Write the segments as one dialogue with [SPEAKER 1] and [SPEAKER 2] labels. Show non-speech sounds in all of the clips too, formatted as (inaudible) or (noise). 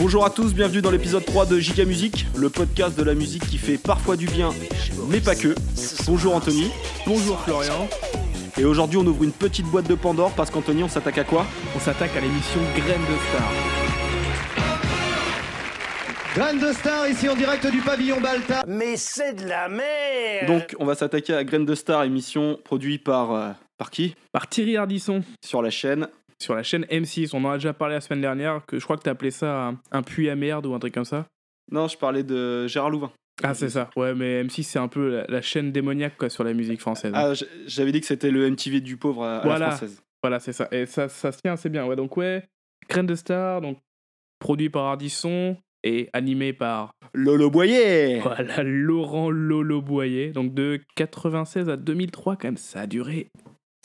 [SPEAKER 1] Bonjour à tous, bienvenue dans l'épisode 3 de JK Musique, le podcast de la musique qui fait parfois du bien, mais pas que. Bonjour Anthony.
[SPEAKER 2] Bonjour Florian.
[SPEAKER 1] Et aujourd'hui on ouvre une petite boîte de Pandore parce qu'Anthony on s'attaque à quoi?
[SPEAKER 2] On s'attaque à l'émission Graines de Star.
[SPEAKER 3] Graines de Star ici en direct du pavillon Balta.
[SPEAKER 4] Mais c'est de la merde
[SPEAKER 1] Donc on va s'attaquer à Graines de Star, émission produite par... euh, par qui?
[SPEAKER 2] Par Thierry Ardisson
[SPEAKER 1] Sur la chaîne.
[SPEAKER 2] Sur la chaîne M6. On en a déjà parlé la semaine dernière, que je crois que t'as appelé ça un, puits à merde ou un truc comme ça.
[SPEAKER 1] Non, je parlais de Gérard Louvain.
[SPEAKER 2] Ah, c'est ça. Ouais, mais M6, c'est un peu la, la chaîne démoniaque quoi, sur la musique française.
[SPEAKER 1] Ah, j'avais dit que c'était le MTV du pauvre à, à
[SPEAKER 2] Voilà.
[SPEAKER 1] la française.
[SPEAKER 2] Voilà, c'est ça. Et ça, ça se tient assez bien. Ouais, donc, ouais, Graines de Star, donc produit par Ardisson et animé par
[SPEAKER 1] Lolo Boyer
[SPEAKER 2] voilà, Laurent Lolo Boyer. Donc, de 96 à 2003, quand même, ça a duré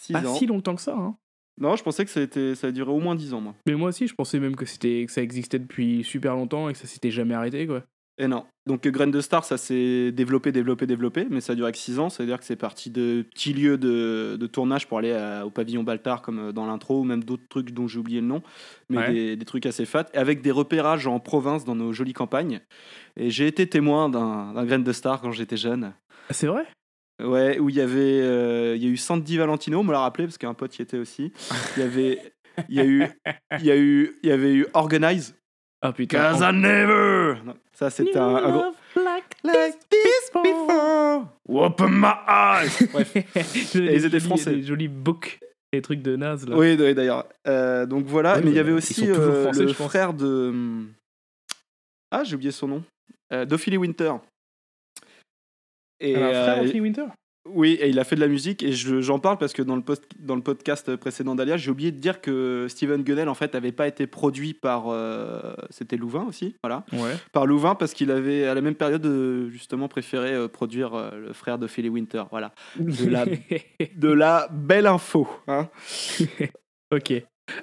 [SPEAKER 1] Six
[SPEAKER 2] pas
[SPEAKER 1] ans.
[SPEAKER 2] si longtemps que ça. Hein.
[SPEAKER 1] Non, je pensais que ça, était, ça a duré au moins 10 ans, moi.
[SPEAKER 2] Mais moi aussi, je pensais même que, c'était, que ça existait depuis super longtemps et que ça s'était jamais arrêté, quoi.
[SPEAKER 1] Et non. Donc, Graines de Star, ça s'est développé, développé, développé, mais ça a duré que 6 ans. C'est-à-dire que c'est parti de petits lieux de, de tournage pour aller à- au pavillon Baltard, comme euh, dans l'intro, ou même d'autres trucs dont j'ai oublié le nom, mais
[SPEAKER 2] Ouais.
[SPEAKER 1] des, des trucs assez fat, avec des repérages en province dans nos jolies campagnes. Et j'ai été témoin d'un Graines de Star quand j'étais jeune.
[SPEAKER 2] Ah, c'est vrai?
[SPEAKER 1] Ouais, où il y avait, euh, il y a eu Sandy Valentino, on me l'a rappelé parce qu'un pote y était aussi. Il y avait, il y a eu, il y a eu, il y avait eu Organize.
[SPEAKER 2] Ah putain.
[SPEAKER 1] Cause I never. Non, ça c'était un, un gros. Like this before. Open my eyes. (laughs) Bref.
[SPEAKER 2] Et
[SPEAKER 1] ils étaient français.
[SPEAKER 2] Les jolis books, les trucs de naze là.
[SPEAKER 1] Oui, oui, d'ailleurs. Euh, donc voilà,
[SPEAKER 2] Ouais,
[SPEAKER 1] mais il y avait aussi euh,
[SPEAKER 2] français,
[SPEAKER 1] le frère de. hum, Ah, j'ai oublié son nom. Euh, d'Ophélie Winter. Et
[SPEAKER 2] Alors, frère
[SPEAKER 1] euh,
[SPEAKER 2] Anthony Winter?
[SPEAKER 1] Oui, et il a fait de la musique, et je- j'en parle parce que dans le, post, dans le podcast précédent d'Alia, j'ai oublié de dire que Steven Gunnell, en fait, n'avait pas été produit par... euh, C'était Louvain aussi, voilà.
[SPEAKER 2] Ouais.
[SPEAKER 1] Par Louvain, parce qu'il avait, à la même période, euh, justement, préféré euh, produire euh, le frère de Philly Winter, voilà. De la, (laughs) de la belle info, hein. (laughs)
[SPEAKER 2] ok.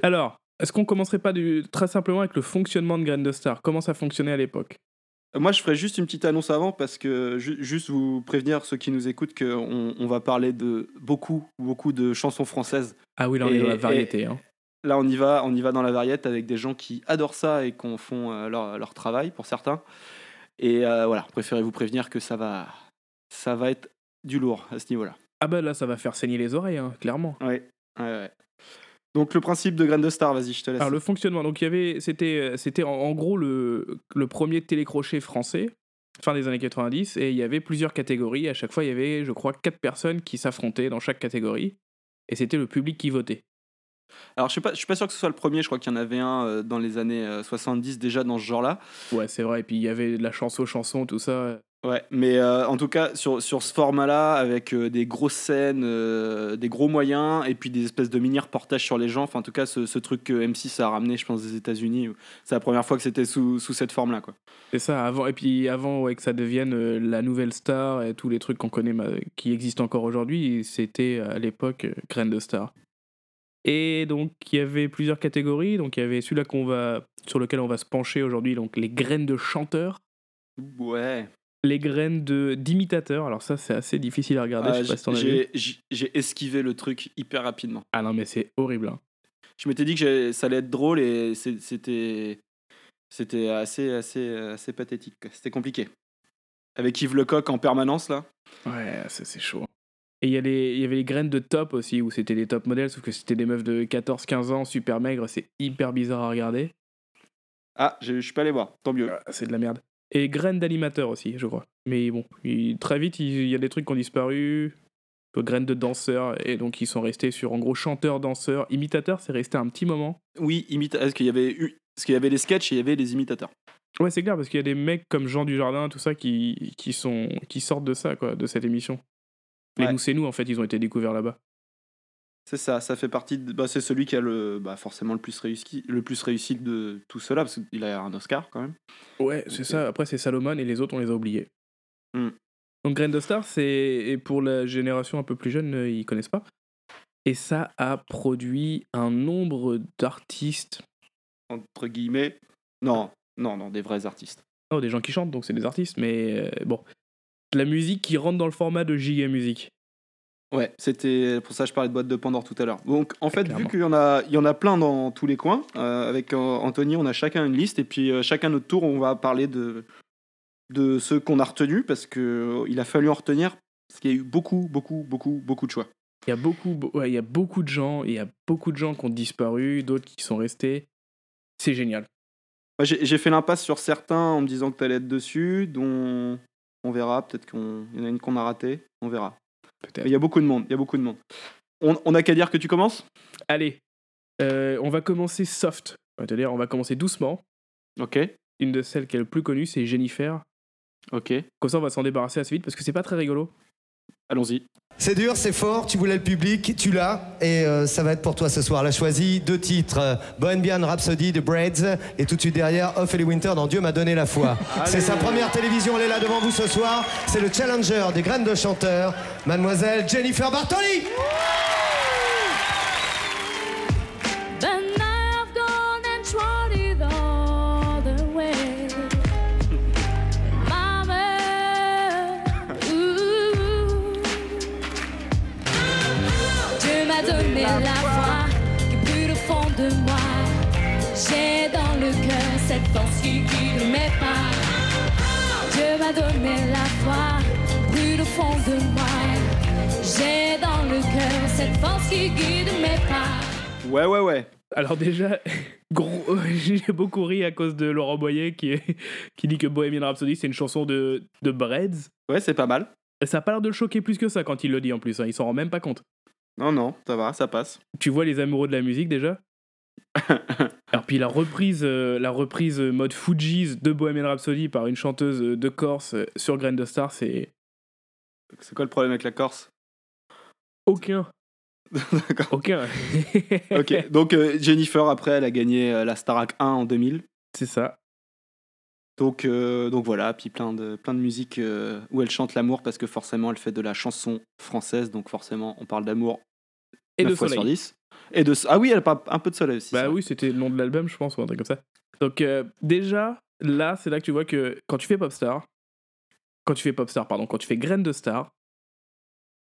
[SPEAKER 2] Alors, est-ce qu'on commencerait pas du... très simplement avec le fonctionnement de Graines de Star? Comment ça fonctionnait à l'époque?
[SPEAKER 1] Moi, je ferais juste une petite annonce avant, parce que ju- juste vous prévenir, ceux qui nous écoutent, qu'on on va parler de beaucoup, beaucoup de chansons françaises
[SPEAKER 2] Ah oui, là on
[SPEAKER 1] Et-
[SPEAKER 2] est dans la variété. hein.
[SPEAKER 1] Là, on y va, on y va dans la variette avec des gens qui adorent ça et qui font euh, leur, leur travail pour certains. Et euh, voilà, préférez vous prévenir que ça va, ça va être du lourd à ce niveau-là.
[SPEAKER 2] Ah bah là ça va faire saigner les oreilles, hein, clairement.
[SPEAKER 1] Ouais, ouais, ouais. Donc le principe de Graines de Star, vas-y, je te laisse.
[SPEAKER 2] Alors le fonctionnement, donc il y avait, c'était, c'était en, en gros le, le premier télécrochet français, fin des années 90, et il y avait plusieurs catégories. À chaque fois, il y avait, je crois, quatre personnes qui s'affrontaient dans chaque catégorie, et c'était le public qui votait.
[SPEAKER 1] Alors je suis pas, je suis pas sûr que ce soit le premier. Je crois qu'il y en avait un euh, dans les années euh, 70 déjà dans ce genre-là.
[SPEAKER 2] Ouais, c'est vrai. Et puis il y avait de la chanson chanson, tout ça.
[SPEAKER 1] Ouais, mais euh, en tout cas, sur, sur ce format-là, avec euh, des grosses scènes, euh, des gros moyens, et puis des espèces de mini-reportages sur les gens, enfin, en tout cas, ce, ce truc que M6 a ramené, je pense, des États-Unis, c'est la première fois que c'était sous, sous cette forme-là, quoi.
[SPEAKER 2] C'est ça. Avant, et puis avant, ouais, que ça devienne la nouvelle star et tous les trucs qu'on connaît, qui existent encore aujourd'hui, c'était à l'époque Graines de Star. Et donc il y avait plusieurs catégories. Donc il y avait celui-là qu'on va, sur lequel on va se pencher aujourd'hui, donc les graines de chanteurs.
[SPEAKER 1] Ouais.
[SPEAKER 2] Les graines de d'imitateurs. Alors ça, c'est assez difficile à regarder.
[SPEAKER 1] Ah,
[SPEAKER 2] je sais pas si t'en as vu.
[SPEAKER 1] j'ai esquivé le truc hyper rapidement.
[SPEAKER 2] Ah non, mais c'est horrible. hein.
[SPEAKER 1] Je m'étais dit que j'ai- ça allait être drôle et c'est- c'était c'était assez, assez, assez pathétique. C'était compliqué. Avec Yves Lecoq en permanence, là.
[SPEAKER 2] Ouais, ça c'est chaud. Et il y, a les- il y avait les graines de top aussi, où c'était des top modèles, sauf que c'était des meufs de 14-15 ans, super maigres. C'est hyper bizarre à regarder.
[SPEAKER 1] Ah, je je suis pas allé voir, tant mieux.
[SPEAKER 2] Ah, C'est de la merde. Et graines d'animateurs aussi, je crois. Mais bon, il- très vite, il il y a des trucs qui ont disparu. Graines de danseurs, et donc ils sont restés sur en gros chanteurs, danseurs, imitateurs, c'est resté un petit moment.
[SPEAKER 1] Oui, imita parce qu'il y avait eu... Parce qu'il y avait les sketchs et il y avait les imitateurs.
[SPEAKER 2] Ouais, c'est clair, parce qu'il y a des mecs comme Jean Dujardin, tout ça, qui, qui, sont, qui sortent de ça, quoi, de cette émission. Mais
[SPEAKER 1] Ouais.
[SPEAKER 2] nous, c'est nous, en fait, ils ont été découverts là-bas.
[SPEAKER 1] C'est ça, ça fait partie de... bah, c'est celui qui a le bah, forcément le plus réussi le plus réussi de tout cela parce qu'il a un Oscar quand même.
[SPEAKER 2] Ouais, c'est
[SPEAKER 1] Ok.
[SPEAKER 2] ça. Après, c'est Salomon, et les autres, on les a oubliés.
[SPEAKER 1] Hmm.
[SPEAKER 2] Donc, Grain de Star, c'est. Et pour la génération un peu plus jeune, euh, ils connaissent pas. Et ça a produit un nombre d'artistes.
[SPEAKER 1] Entre guillemets. Non, non, non, des vrais artistes.
[SPEAKER 2] Oh, des gens qui chantent, donc c'est des artistes, mais euh, bon. De la musique qui rentre dans le format de giga musique.
[SPEAKER 1] Ouais, c'était pour ça que je parlais de boîte de Pandore tout à l'heure. Donc en fait, vu qu'il y en a, il y en a plein dans tous les coins, euh, avec euh, Anthony, on a chacun une liste et puis euh, chacun notre tour, on va parler de de ceux qu'on a retenus parce que euh, il a fallu en retenir parce qu'il y a eu beaucoup, beaucoup, beaucoup, beaucoup de choix.
[SPEAKER 2] Il y a beaucoup, be- ouais, il y a beaucoup de gens, il y a beaucoup de gens qui ont disparu, d'autres qui sont restés. C'est génial.
[SPEAKER 1] Moi, J'ai j'ai fait l'impasse sur certains en me disant que tu allais être dessus, dont on verra. Peut-être qu'il y en a une qu'on a ratée, on verra.
[SPEAKER 2] Peut-être.
[SPEAKER 1] Il y a beaucoup de monde, il y a beaucoup de monde. On, on a qu'à dire que tu commences?
[SPEAKER 2] Allez, euh, on va commencer soft. C'est-à-dire, on va commencer doucement.
[SPEAKER 1] Ok,
[SPEAKER 2] Une de celles qui est le plus connue, c'est Jennifer.
[SPEAKER 1] ok,
[SPEAKER 2] Comme ça, on va s'en débarrasser assez vite parce que c'est pas très rigolo.
[SPEAKER 1] Allons-y.
[SPEAKER 3] C'est dur, c'est fort, tu voulais le public, tu l'as, et euh, ça va être pour toi ce soir. Elle a choisi deux titres, euh, Bohemian Rhapsody de Braids, et tout de suite derrière, Ophélie Winter dans Dieu m'a donné la foi. (laughs) c'est sa première télévision, elle est là devant vous ce soir. C'est le challenger des graines de chanteur, mademoiselle Jennifer Bartoli.
[SPEAKER 5] Cette force qui guide mes pas. Dieu m'a donné la foi plus au fond de moi. J'ai dans le cœur cette force qui guide mes pas.
[SPEAKER 1] Ouais, ouais, ouais.
[SPEAKER 2] Alors déjà, (laughs) gros, (laughs) j'ai beaucoup ri à cause de Laurent Boyer qui, est- (laughs) qui dit que Bohemian Rhapsody c'est une chanson de, de Breads.
[SPEAKER 1] Ouais, c'est pas mal.
[SPEAKER 2] Ça a pas l'air de le choquer plus que ça quand il le dit en plus, hein, il s'en rend même pas compte.
[SPEAKER 1] Non, non, ça va, ça passe.
[SPEAKER 2] Tu vois les amoureux de la musique déjà? Alors puis la reprise, euh, la reprise euh, mode Fugees de Bohemian Rhapsody par une chanteuse euh, de Corse sur Grain de Star, c'est
[SPEAKER 1] C'est quoi le problème avec la Corse?
[SPEAKER 2] Aucun, (laughs)
[SPEAKER 1] D'accord.
[SPEAKER 2] aucun. (laughs)
[SPEAKER 1] Ok, donc euh, Jennifer, après, elle a gagné euh, la Starac 1 en 2000.
[SPEAKER 2] c'est ça.
[SPEAKER 1] Donc, donc voilà, puis plein de, plein de musiques euh, où elle chante l'amour parce que forcément elle fait de la chanson française, donc forcément on parle d'amour
[SPEAKER 2] Et de
[SPEAKER 1] 9 fois sur
[SPEAKER 2] soleil.
[SPEAKER 1] 10. Et de Ah oui, elle parle un peu de soleil aussi.
[SPEAKER 2] Bah oui, c'était le nom de l'album, je pense, ou un truc comme ça. Donc euh, déjà, là, c'est là que tu vois que quand tu fais Popstar, quand tu fais Popstar, pardon, quand tu fais Graine de Star,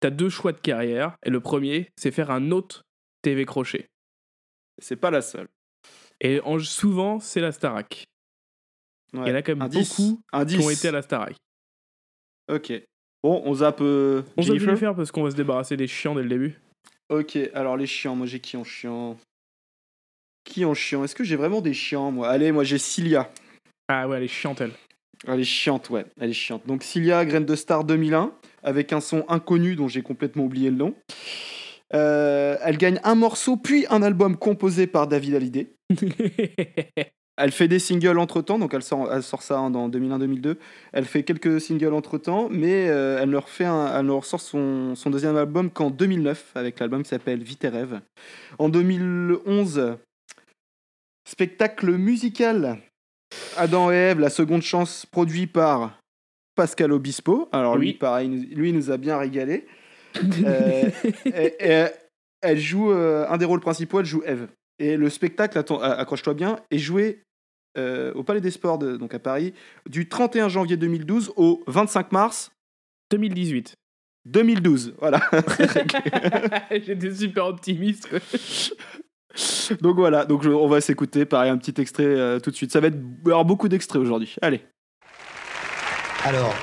[SPEAKER 2] t'as deux choix de carrière. Et le premier, c'est faire un autre TV crochet.
[SPEAKER 1] C'est pas la seule.
[SPEAKER 2] Et en- souvent, c'est la Starac.
[SPEAKER 1] Ouais.
[SPEAKER 2] Il y en a quand même beaucoup
[SPEAKER 1] Indice.
[SPEAKER 2] qui ont été à la Starac.
[SPEAKER 1] Ok. Bon, on zappe euh,
[SPEAKER 2] On va
[SPEAKER 1] Jennifer
[SPEAKER 2] faire parce qu'on va se débarrasser des chiants dès le début.
[SPEAKER 1] Ok, alors les chiants, moi j'ai qui en chiant Qui en chiant Est-ce que j'ai vraiment des chiants moi? Allez, moi j'ai Cilia.
[SPEAKER 2] Ah ouais, elle est chiante, elle.
[SPEAKER 1] Elle est chiante, ouais, elle est chiante. Donc Cilia, Graine de Star 2001, avec un son inconnu dont j'ai complètement oublié le nom. Euh, elle gagne un morceau, puis un album composé par David Hallyday. (laughs) Elle fait des singles entre temps, donc elle sort, elle sort ça hein, dans 2001-2002. Elle fait quelques singles entre temps, mais euh, elle, leur fait un- elle leur sort son, son deuxième album qu'en 2009, avec l'album qui s'appelle Vite et Rêve. En 2011, spectacle musical Adam et Ève, la seconde chance, produit par Pascal Obispo. Alors lui, pareil, lui nous a bien régalé. (laughs) Euh, et- et elle joue euh, un des rôles principaux, elle joue Eve. Et le spectacle, accroche-toi bien, est joué euh, au Palais des Sports, de- donc à Paris, du 31 janvier 2012 au 25 mars
[SPEAKER 2] 2018.
[SPEAKER 1] 2012. Voilà. (laughs) (laughs)
[SPEAKER 2] J'étais super optimiste. quoi.
[SPEAKER 1] donc voilà, donc je- on va s'écouter, pareil, un petit extrait euh, tout de suite. Ça va être beaucoup d'extraits aujourd'hui. Allez.
[SPEAKER 3] Alors,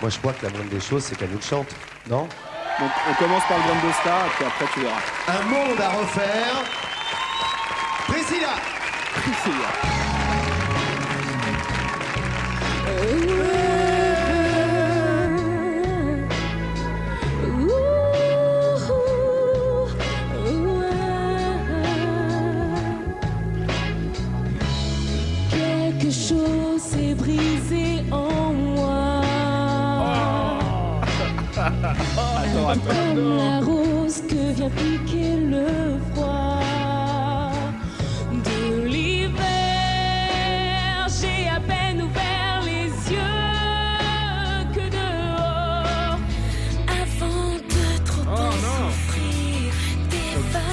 [SPEAKER 3] moi je crois que la moindre des choses, c'est qu'elle nous chante, non?
[SPEAKER 1] Donc on commence par le Grand de Star, et puis après tu verras.
[SPEAKER 3] Un monde à refaire. Priscilla.
[SPEAKER 5] Quelque chose s'est brisé en moi. (laughs) Comme la rose que vient piquer le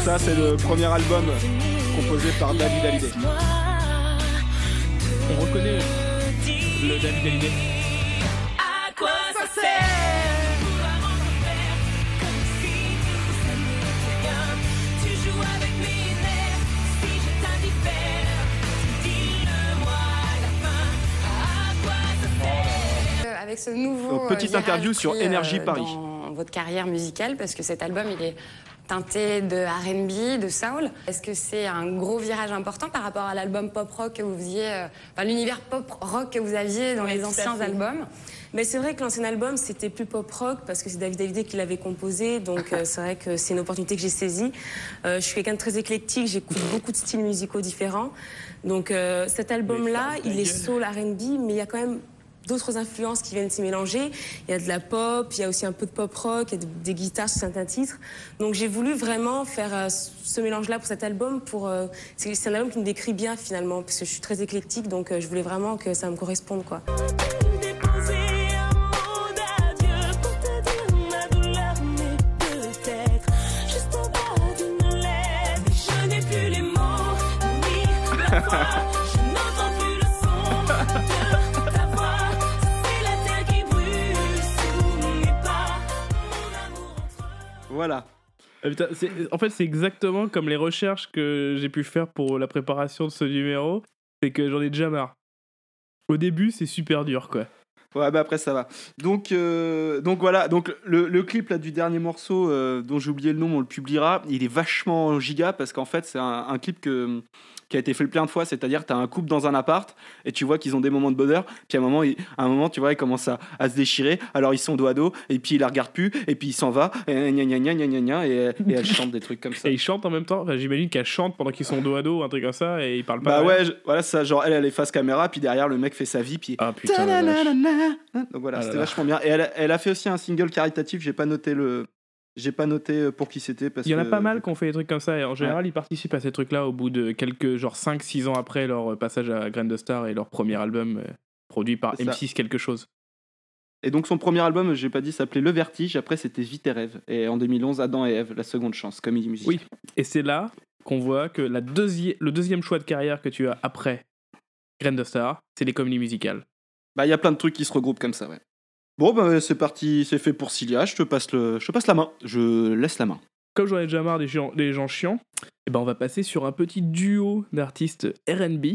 [SPEAKER 1] Ça, c'est le premier album composé par David Hallyday.
[SPEAKER 2] On reconnaît le David Hallyday.
[SPEAKER 5] À quoi ça sert
[SPEAKER 6] avec ce nouveau
[SPEAKER 1] petite interview sur Énergie Paris.
[SPEAKER 6] Votre carrière musicale, parce que cet album, il est teinté de RB, de soul. Est-ce que c'est un gros virage important par rapport à l'album pop rock que vous faisiez, euh, enfin l'univers pop rock que vous aviez dans les anciens albums?
[SPEAKER 7] Mais c'est vrai que l'ancien album, c'était plus pop rock parce que c'est David Hallyday qui l'avait composé. Donc euh, c'est vrai que c'est une opportunité que j'ai saisie. Euh, je suis quelqu'un de très éclectique, j'écoute beaucoup de styles musicaux différents. Donc euh, cet album-là, il est soul R&B, mais il y a quand même d'autres influences qui viennent s'y mélanger. Il y a de la pop, il y a aussi un peu de pop rock, il y a de- des guitares sur certains titres. Donc j'ai voulu vraiment faire euh, ce mélange-là pour cet album. Pour euh, c'est c'est un album qui me décrit bien finalement parce que je suis très éclectique, donc euh, je voulais vraiment que ça me corresponde quoi. (laughs)
[SPEAKER 1] Voilà.
[SPEAKER 2] Ah, putain, en fait, c'est exactement comme les recherches que j'ai pu faire pour la préparation de ce numéro. C'est que j'en ai déjà marre. Au début, c'est super dur, quoi.
[SPEAKER 1] Ouais, bah après ça va. Donc, euh, donc voilà, donc le, le clip là du dernier morceau euh, dont j'ai oublié le nom, on le publiera. Il est vachement giga parce qu'en fait c'est un, un clip que, qui a été fait plein de fois. C'est-à-dire tu as un couple dans un appart et tu vois qu'ils ont des moments de bonheur. Puis à un moment, il- à un moment tu vois, ils commencent à, à se déchirer. Alors ils sont dos à dos et puis il la regarde plus et puis il s'en va et gna gna gna et, et elle chante des trucs comme ça.
[SPEAKER 2] Et ils chantent en même temps. Enfin, J'imagine qu'elles chantent pendant qu'ils sont dos à dos, un truc comme ça, et ils parlent pas.
[SPEAKER 1] Bah ouais, je- voilà ça. Genre elle elle est face caméra puis derrière le mec fait sa vie puis
[SPEAKER 2] Ah putain.
[SPEAKER 1] Donc voilà,
[SPEAKER 2] Ah
[SPEAKER 1] c'était vachement bien. Et elle, a- elle a fait aussi un single caritatif. J'ai pas noté le, j'ai pas noté euh, pour qui c'était parce
[SPEAKER 2] Il y en a
[SPEAKER 1] que-
[SPEAKER 2] pas mal qui ont fait des trucs comme ça, et en général, ils participent à ces trucs-là au bout de quelques, genre 5-6 ans après leur passage à Grain de Star et leur premier album euh, produit par
[SPEAKER 1] C'est ça.
[SPEAKER 2] M6 quelque chose.
[SPEAKER 1] Et donc son premier album, j'ai pas dit, s'appelait Le Vertige. Après c'était Vite et Rêve. Et en 2011, Adam et Ève, la seconde chance, comédie musicale.
[SPEAKER 2] Oui. Et c'est là qu'on voit que la deuxi- le deuxième choix de carrière que tu as après Grain de Star, c'est les comédies musicales.
[SPEAKER 1] Bah il y a plein de trucs qui se regroupent comme ça, ouais. Bon bah c'est parti, c'est fait pour Cilia. Je te passe le, je te passe la main. Je laisse la main.
[SPEAKER 2] Comme j'en ai déjà marre des gens, des gens chiants, et ben on va passer sur un petit duo d'artistes RB.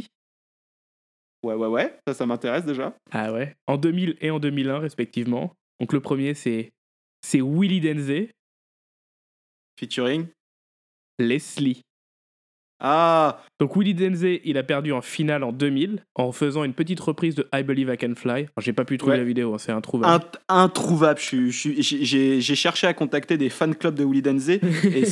[SPEAKER 1] Ouais ouais ouais, ça ça m'intéresse déjà.
[SPEAKER 2] Ah ouais. En 2000 et en 2001 respectivement. Donc le premier c'est c'est Willy Denze,
[SPEAKER 1] Featuring.
[SPEAKER 2] Leslie.
[SPEAKER 1] Ah
[SPEAKER 2] Donc Willy Denze, il a perdu en finale en 2000 en faisant une petite reprise de I Believe I Can Fly. J'ai pas pu trouver
[SPEAKER 1] Ouais.
[SPEAKER 2] la vidéo, hein, c'est introuvable.
[SPEAKER 1] int- introuvable. J'ai cherché à contacter des fan clubs de Willy Denze (laughs) et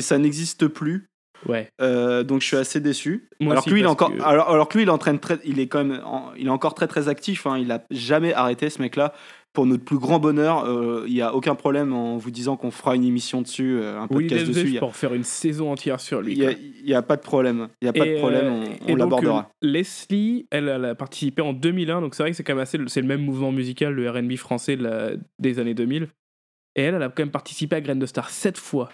[SPEAKER 1] ça, n'existe plus.
[SPEAKER 2] Ouais.
[SPEAKER 1] Euh, donc je suis assez déçu.
[SPEAKER 2] Moi
[SPEAKER 1] alors
[SPEAKER 2] aussi,
[SPEAKER 1] que lui, il est
[SPEAKER 2] parce
[SPEAKER 1] encore,
[SPEAKER 2] que-
[SPEAKER 1] alors, alors que lui, il est en train de très- il est quand même, en- il est encore très très actif. hein. Il a jamais arrêté ce mec-là. Pour notre plus grand bonheur, euh, il y a aucun problème en vous disant qu'on fera une émission dessus, euh, un podcast dessus.
[SPEAKER 2] En faire une saison entière sur lui.
[SPEAKER 1] il y, a, pas de problème. Il y a pas
[SPEAKER 2] Et,
[SPEAKER 1] de problème.
[SPEAKER 2] euh,
[SPEAKER 1] on l'abordera.
[SPEAKER 2] Leslie, elle, elle a participé en 2001, donc c'est vrai que c'est quand même assez, c'est le même mouvement musical, le R&B français de la- des années 2000. Et elle, elle a quand même participé à Grain de Star 7 fois.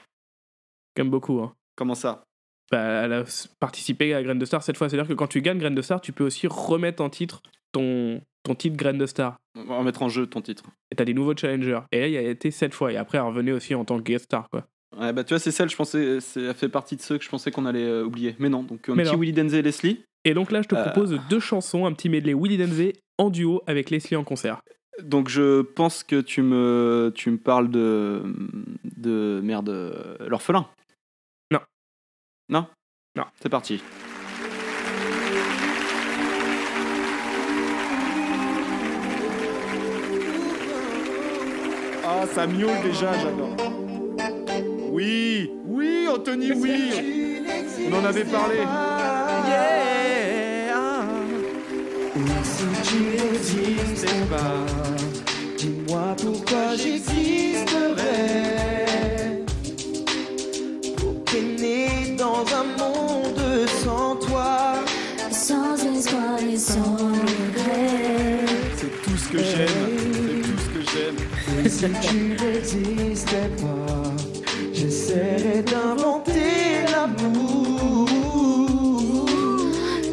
[SPEAKER 2] Même beaucoup, hein.
[SPEAKER 1] Comment ça?
[SPEAKER 2] Bah, elle a participé à Grain de Star 7 fois. C'est-à-dire que quand tu gagnes Grain de Star, tu peux aussi remettre en titre ton, ton titre Grain de Star.
[SPEAKER 1] On va remettre en jeu ton titre.
[SPEAKER 2] Et t'as des nouveaux challengers. Et elle, il a été 7 fois. Et après, elle revenait aussi en tant que guest star, quoi.
[SPEAKER 1] Ouais, bah tu vois, c'est celle. Je pensais, c'est- elle fait partie de ceux que je pensais qu'on allait euh, oublier. Mais non. Donc un
[SPEAKER 2] Mais
[SPEAKER 1] petit
[SPEAKER 2] non.
[SPEAKER 1] Willy Denze et Leslie.
[SPEAKER 2] Et donc là, je te
[SPEAKER 1] Euh.
[SPEAKER 2] propose deux chansons, un petit medley Willy Denze en duo avec Leslie en concert.
[SPEAKER 1] Donc je pense que tu me, tu me parles de, de merde, euh, l'orphelin.
[SPEAKER 2] Non.
[SPEAKER 1] Non?
[SPEAKER 2] Non.
[SPEAKER 1] C'est parti. Ah, ça miaule déjà, j'adore. Oui, oui, Anthony, oui. On en avait parlé. Yeah.
[SPEAKER 8] Si tu n'existais pas, dis-moi pourquoi j'existerais. Pour qu'aimer dans un monde sans toi.
[SPEAKER 9] Sans espoir et sans
[SPEAKER 8] si tu n'existais pas, j'essaierais d'inventer l'amour.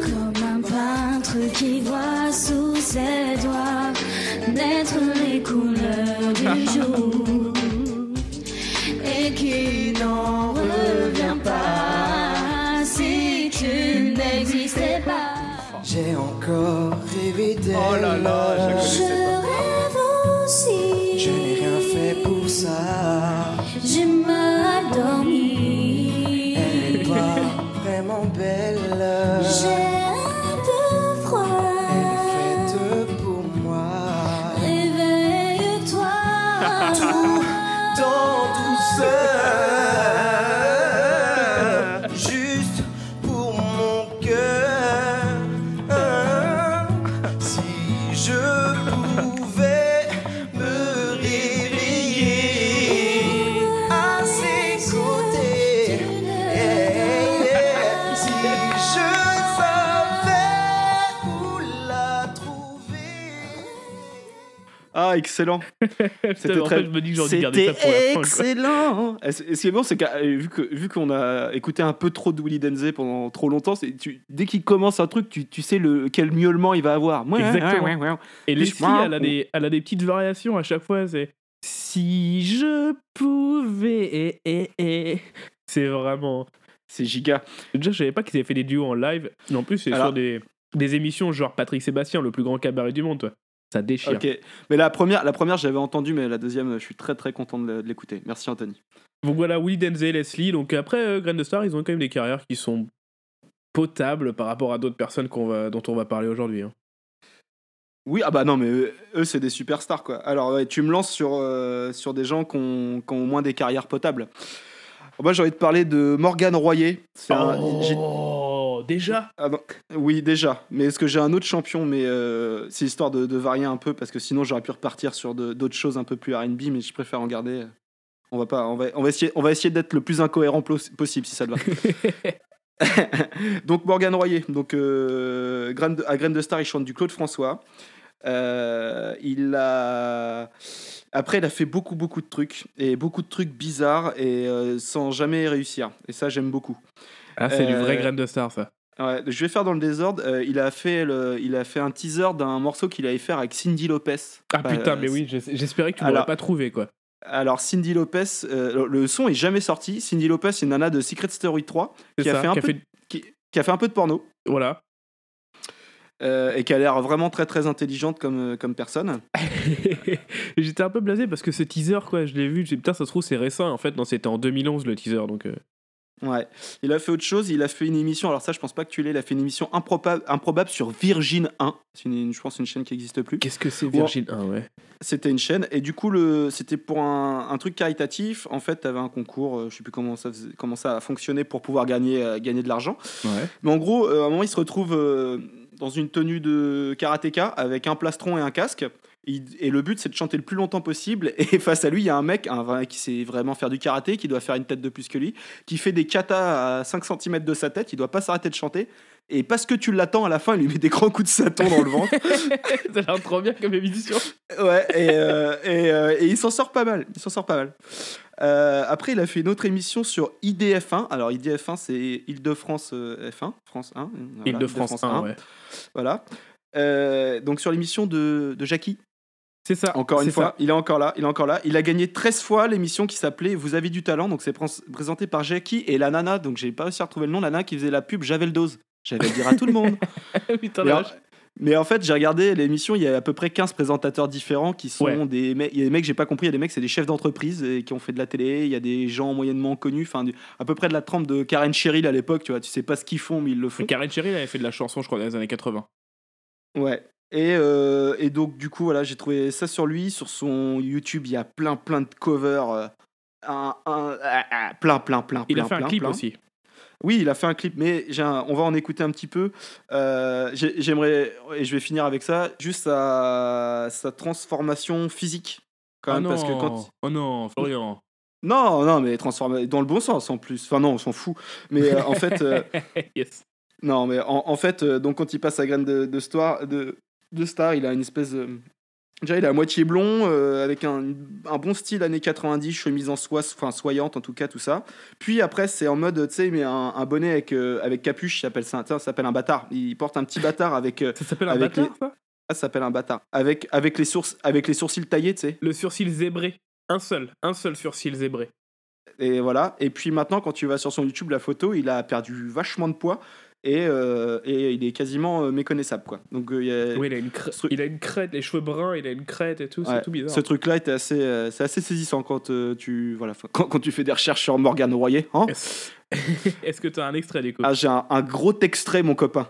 [SPEAKER 9] Comme un peintre qui voit sous ses doigts naître les couleurs du (laughs) jour et qui n'en revient pas si tu n'existais pas.
[SPEAKER 8] J'ai encore rêvé d'elle.
[SPEAKER 1] Oh là là, je excellent. (laughs)
[SPEAKER 2] En fait, je me dis que j'ai envie de garder ça pour la fin. quoi.
[SPEAKER 1] excellent. Et ce qui est bon, c'est que euh, vu que vu qu'on a écouté un peu trop de Willy Denze pendant trop longtemps, c'est tu, dès qu'il commence un truc, tu, tu sais le quel miaulement il va avoir. Ouais,
[SPEAKER 2] Exactement.
[SPEAKER 1] ouais, ouais, ouais.
[SPEAKER 2] Et
[SPEAKER 1] Puis-
[SPEAKER 2] Leslie, elle a, des, elle a des petites variations à chaque fois. C'est si je pouvais. eh, eh, eh. C'est vraiment.
[SPEAKER 1] C'est giga.
[SPEAKER 2] Déjà, je savais pas qu'ils avaient fait des duos en live. Mais en plus, c'est sur des, des émissions genre Patrick Sébastien, le plus grand cabaret du monde. Toi. Ça déchire.
[SPEAKER 1] Ok. Mais la première, la première, j'avais entendu, mais la deuxième, je suis très très content de l'écouter. Merci Anthony.
[SPEAKER 2] Donc voilà, Willy Denzel, Leslie. Donc après, euh, Grain de Star, ils ont quand même des carrières qui sont potables par rapport à d'autres personnes va, dont on va parler aujourd'hui. hein.
[SPEAKER 1] Oui, ah bah non, mais eux, eux, c'est des superstars quoi. Alors ouais, tu me lances sur euh, sur des gens qui ont, qui ont au moins des carrières potables. Moi, j'ai envie de parler de Morgan Royer. C'est un-
[SPEAKER 2] déjà
[SPEAKER 1] Ah non, Oui, déjà. Mais est-ce que j'ai un autre champion? Mais euh, c'est histoire de, de varier un peu parce que sinon j'aurais pu repartir sur d'autres choses un peu plus R&B, mais je préfère en garder. On va pas, on va, on va essayer, on va essayer d'être le plus incohérent possible si ça te va. (laughs) donc Morgan Royer, donc euh, à Graine de Star, il chante du Claude François. Euh, il a après il a fait beaucoup beaucoup de trucs et beaucoup de trucs bizarres et euh, sans jamais réussir. Et ça j'aime beaucoup.
[SPEAKER 2] Ah, c'est du
[SPEAKER 1] Euh,
[SPEAKER 2] vrai Grain de Star, ça.
[SPEAKER 1] Ouais, je vais faire dans le désordre. Euh, il, a fait le, il a fait un teaser d'un morceau qu'il allait faire avec Cindy Lopez.
[SPEAKER 2] Ah
[SPEAKER 1] Bah,
[SPEAKER 2] putain, mais oui, j'es- j'espérais que tu l'aurais
[SPEAKER 1] Alors-
[SPEAKER 2] pas trouvé, quoi.
[SPEAKER 1] Alors, Cindy Lopez, euh, le son est jamais sorti. Cindy Lopez, c'est une nana de Secret Story 3
[SPEAKER 2] C'est
[SPEAKER 1] qui a, fait un
[SPEAKER 2] qui a
[SPEAKER 1] peu,
[SPEAKER 2] fait-
[SPEAKER 1] qui, qui a fait un peu de porno
[SPEAKER 2] Voilà.
[SPEAKER 1] euh, et qui a l'air vraiment très très intelligente comme, euh, comme personne. (laughs)
[SPEAKER 2] J'étais un peu blasé parce que ce teaser, quoi, je l'ai vu, j'ai dit, putain, ça se trouve, c'est récent. En fait, non, c'était en 2011 le teaser, donc.
[SPEAKER 1] Ouais. Il a fait autre chose. Il a fait une émission. Alors, ça, je pense pas que tu l'aies. Il a fait une émission improbable, improbable sur Virgin 1. C'est une, une- je pense une chaîne qui n'existe plus.
[SPEAKER 2] Qu'est-ce que c'est. Virgin 1, ouais.
[SPEAKER 1] C'était une chaîne et du coup le c'était pour un, un truc caritatif. En fait, tu avais un concours, euh, je sais plus comment ça faisait- comment ça a fonctionné pour pouvoir gagner euh, gagner de l'argent.
[SPEAKER 2] Ouais.
[SPEAKER 1] Mais en gros, euh, à un moment, il se retrouve euh, dans une tenue de karatéka avec un plastron et un casque. Et le but, c'est de chanter le plus longtemps possible. (laughs) Et face à lui, il y a un mec un qui sait vraiment faire du karaté, qui doit faire une tête de plus que lui, qui fait des katas à 5 cm de sa tête. Il doit pas s'arrêter de chanter. Et parce que tu l'attends à la fin, il lui met des grands coups de sâton dans le ventre. (laughs)
[SPEAKER 2] ça a l'air trop bien comme émission.
[SPEAKER 1] Ouais, et, euh, et, euh, et il s'en sort pas mal. Il s'en sort pas mal. Euh, après, il a fait une autre émission sur IDF1. Alors, IDF1, c'est Île-de-France euh, F1, France 1. voilà,
[SPEAKER 2] Île-de-France 1, ouais.
[SPEAKER 1] Voilà. Euh, donc, sur l'émission de, de Jackie.
[SPEAKER 2] C'est ça.
[SPEAKER 1] Encore une fois,
[SPEAKER 2] ça.
[SPEAKER 1] il est encore là. Il est encore là. Il a gagné 13 fois l'émission qui s'appelait Vous avez du talent. Donc, c'est pré- présenté par Jackie et la nana. Donc, j'ai pas réussi à retrouver le nom. La nana qui faisait la pub Javel Dose. J'avais à le dire à tout le monde. (laughs)
[SPEAKER 2] Putain,
[SPEAKER 1] Mais en,
[SPEAKER 2] vache.
[SPEAKER 1] mais en fait, j'ai regardé l'émission, il y a à peu près 15 présentateurs différents qui sont
[SPEAKER 2] Ouais.
[SPEAKER 1] des mecs. Il y a des mecs, j'ai pas compris, il y a des mecs, c'est des chefs d'entreprise et qui ont fait de la télé, il y a des gens moyennement connus, enfin, à peu près de la trempe de Karen Cheryl à l'époque, tu vois, tu sais pas ce qu'ils font, mais ils le font.
[SPEAKER 2] Mais Karen Cheryl avait fait de la chanson, je crois, dans les années 80.
[SPEAKER 1] Ouais. Et, euh, et donc, du coup, voilà, j'ai trouvé ça sur lui. Sur son YouTube, il y a plein, plein de covers. euh, un, un- ah, ah, plein, plein, plein,
[SPEAKER 2] Il a
[SPEAKER 1] plein,
[SPEAKER 2] fait un clip
[SPEAKER 1] plein.
[SPEAKER 2] aussi.
[SPEAKER 1] Oui, il a fait un clip, mais j'ai on va en écouter un petit peu. Euh, j'ai- J'aimerais, et je vais finir avec ça, juste sa, sa transformation physique. Quand
[SPEAKER 2] Ah
[SPEAKER 1] même,
[SPEAKER 2] non,
[SPEAKER 1] parce que quand...
[SPEAKER 2] oh non, Florian.
[SPEAKER 1] Non, non, mais transformé dans le bon sens en plus. Enfin non, on s'en fout. Mais euh, en fait, (laughs)
[SPEAKER 2] yes.
[SPEAKER 1] non, mais en, en fait, donc quand il passe à graine de, de, star, de, de star, il a une espèce de... Déjà, il est à moitié blond, euh, avec un, un bon style années 90, chemise en soie, enfin soyante en tout cas, tout ça. Puis après, c'est en mode, tu sais, il met un, un bonnet avec, euh, avec capuche, il s'appelle ça, ça s'appelle un bâtard. Il porte un petit bâtard avec... euh,
[SPEAKER 2] Ça s'appelle un
[SPEAKER 1] avec
[SPEAKER 2] bâtard,
[SPEAKER 1] les-
[SPEAKER 2] ça?
[SPEAKER 1] Ah, ça s'appelle un bâtard. Avec, avec, les sources, avec les sourcils taillés, tu sais.
[SPEAKER 2] Le surcil zébré. Un seul, un seul surcil zébré.
[SPEAKER 1] Et voilà. Et puis maintenant, quand tu vas sur son YouTube, la photo, il a perdu vachement de poids. Et, euh, et il est quasiment euh, méconnaissable quoi. Donc euh, il y a-
[SPEAKER 2] Oui, il a, une il a une crête, les cheveux bruns, il a une crête et tout,
[SPEAKER 1] Ouais,
[SPEAKER 2] c'est tout bizarre.
[SPEAKER 1] Ce truc-là était assez, euh, c'est assez saisissant quand euh, tu voilà, quand, quand tu fais des recherches sur Morgan Royer. Hein
[SPEAKER 2] Est-ce (laughs) que tu as un extrait du coup?
[SPEAKER 1] Ah, j'ai un, un gros extrait mon copain.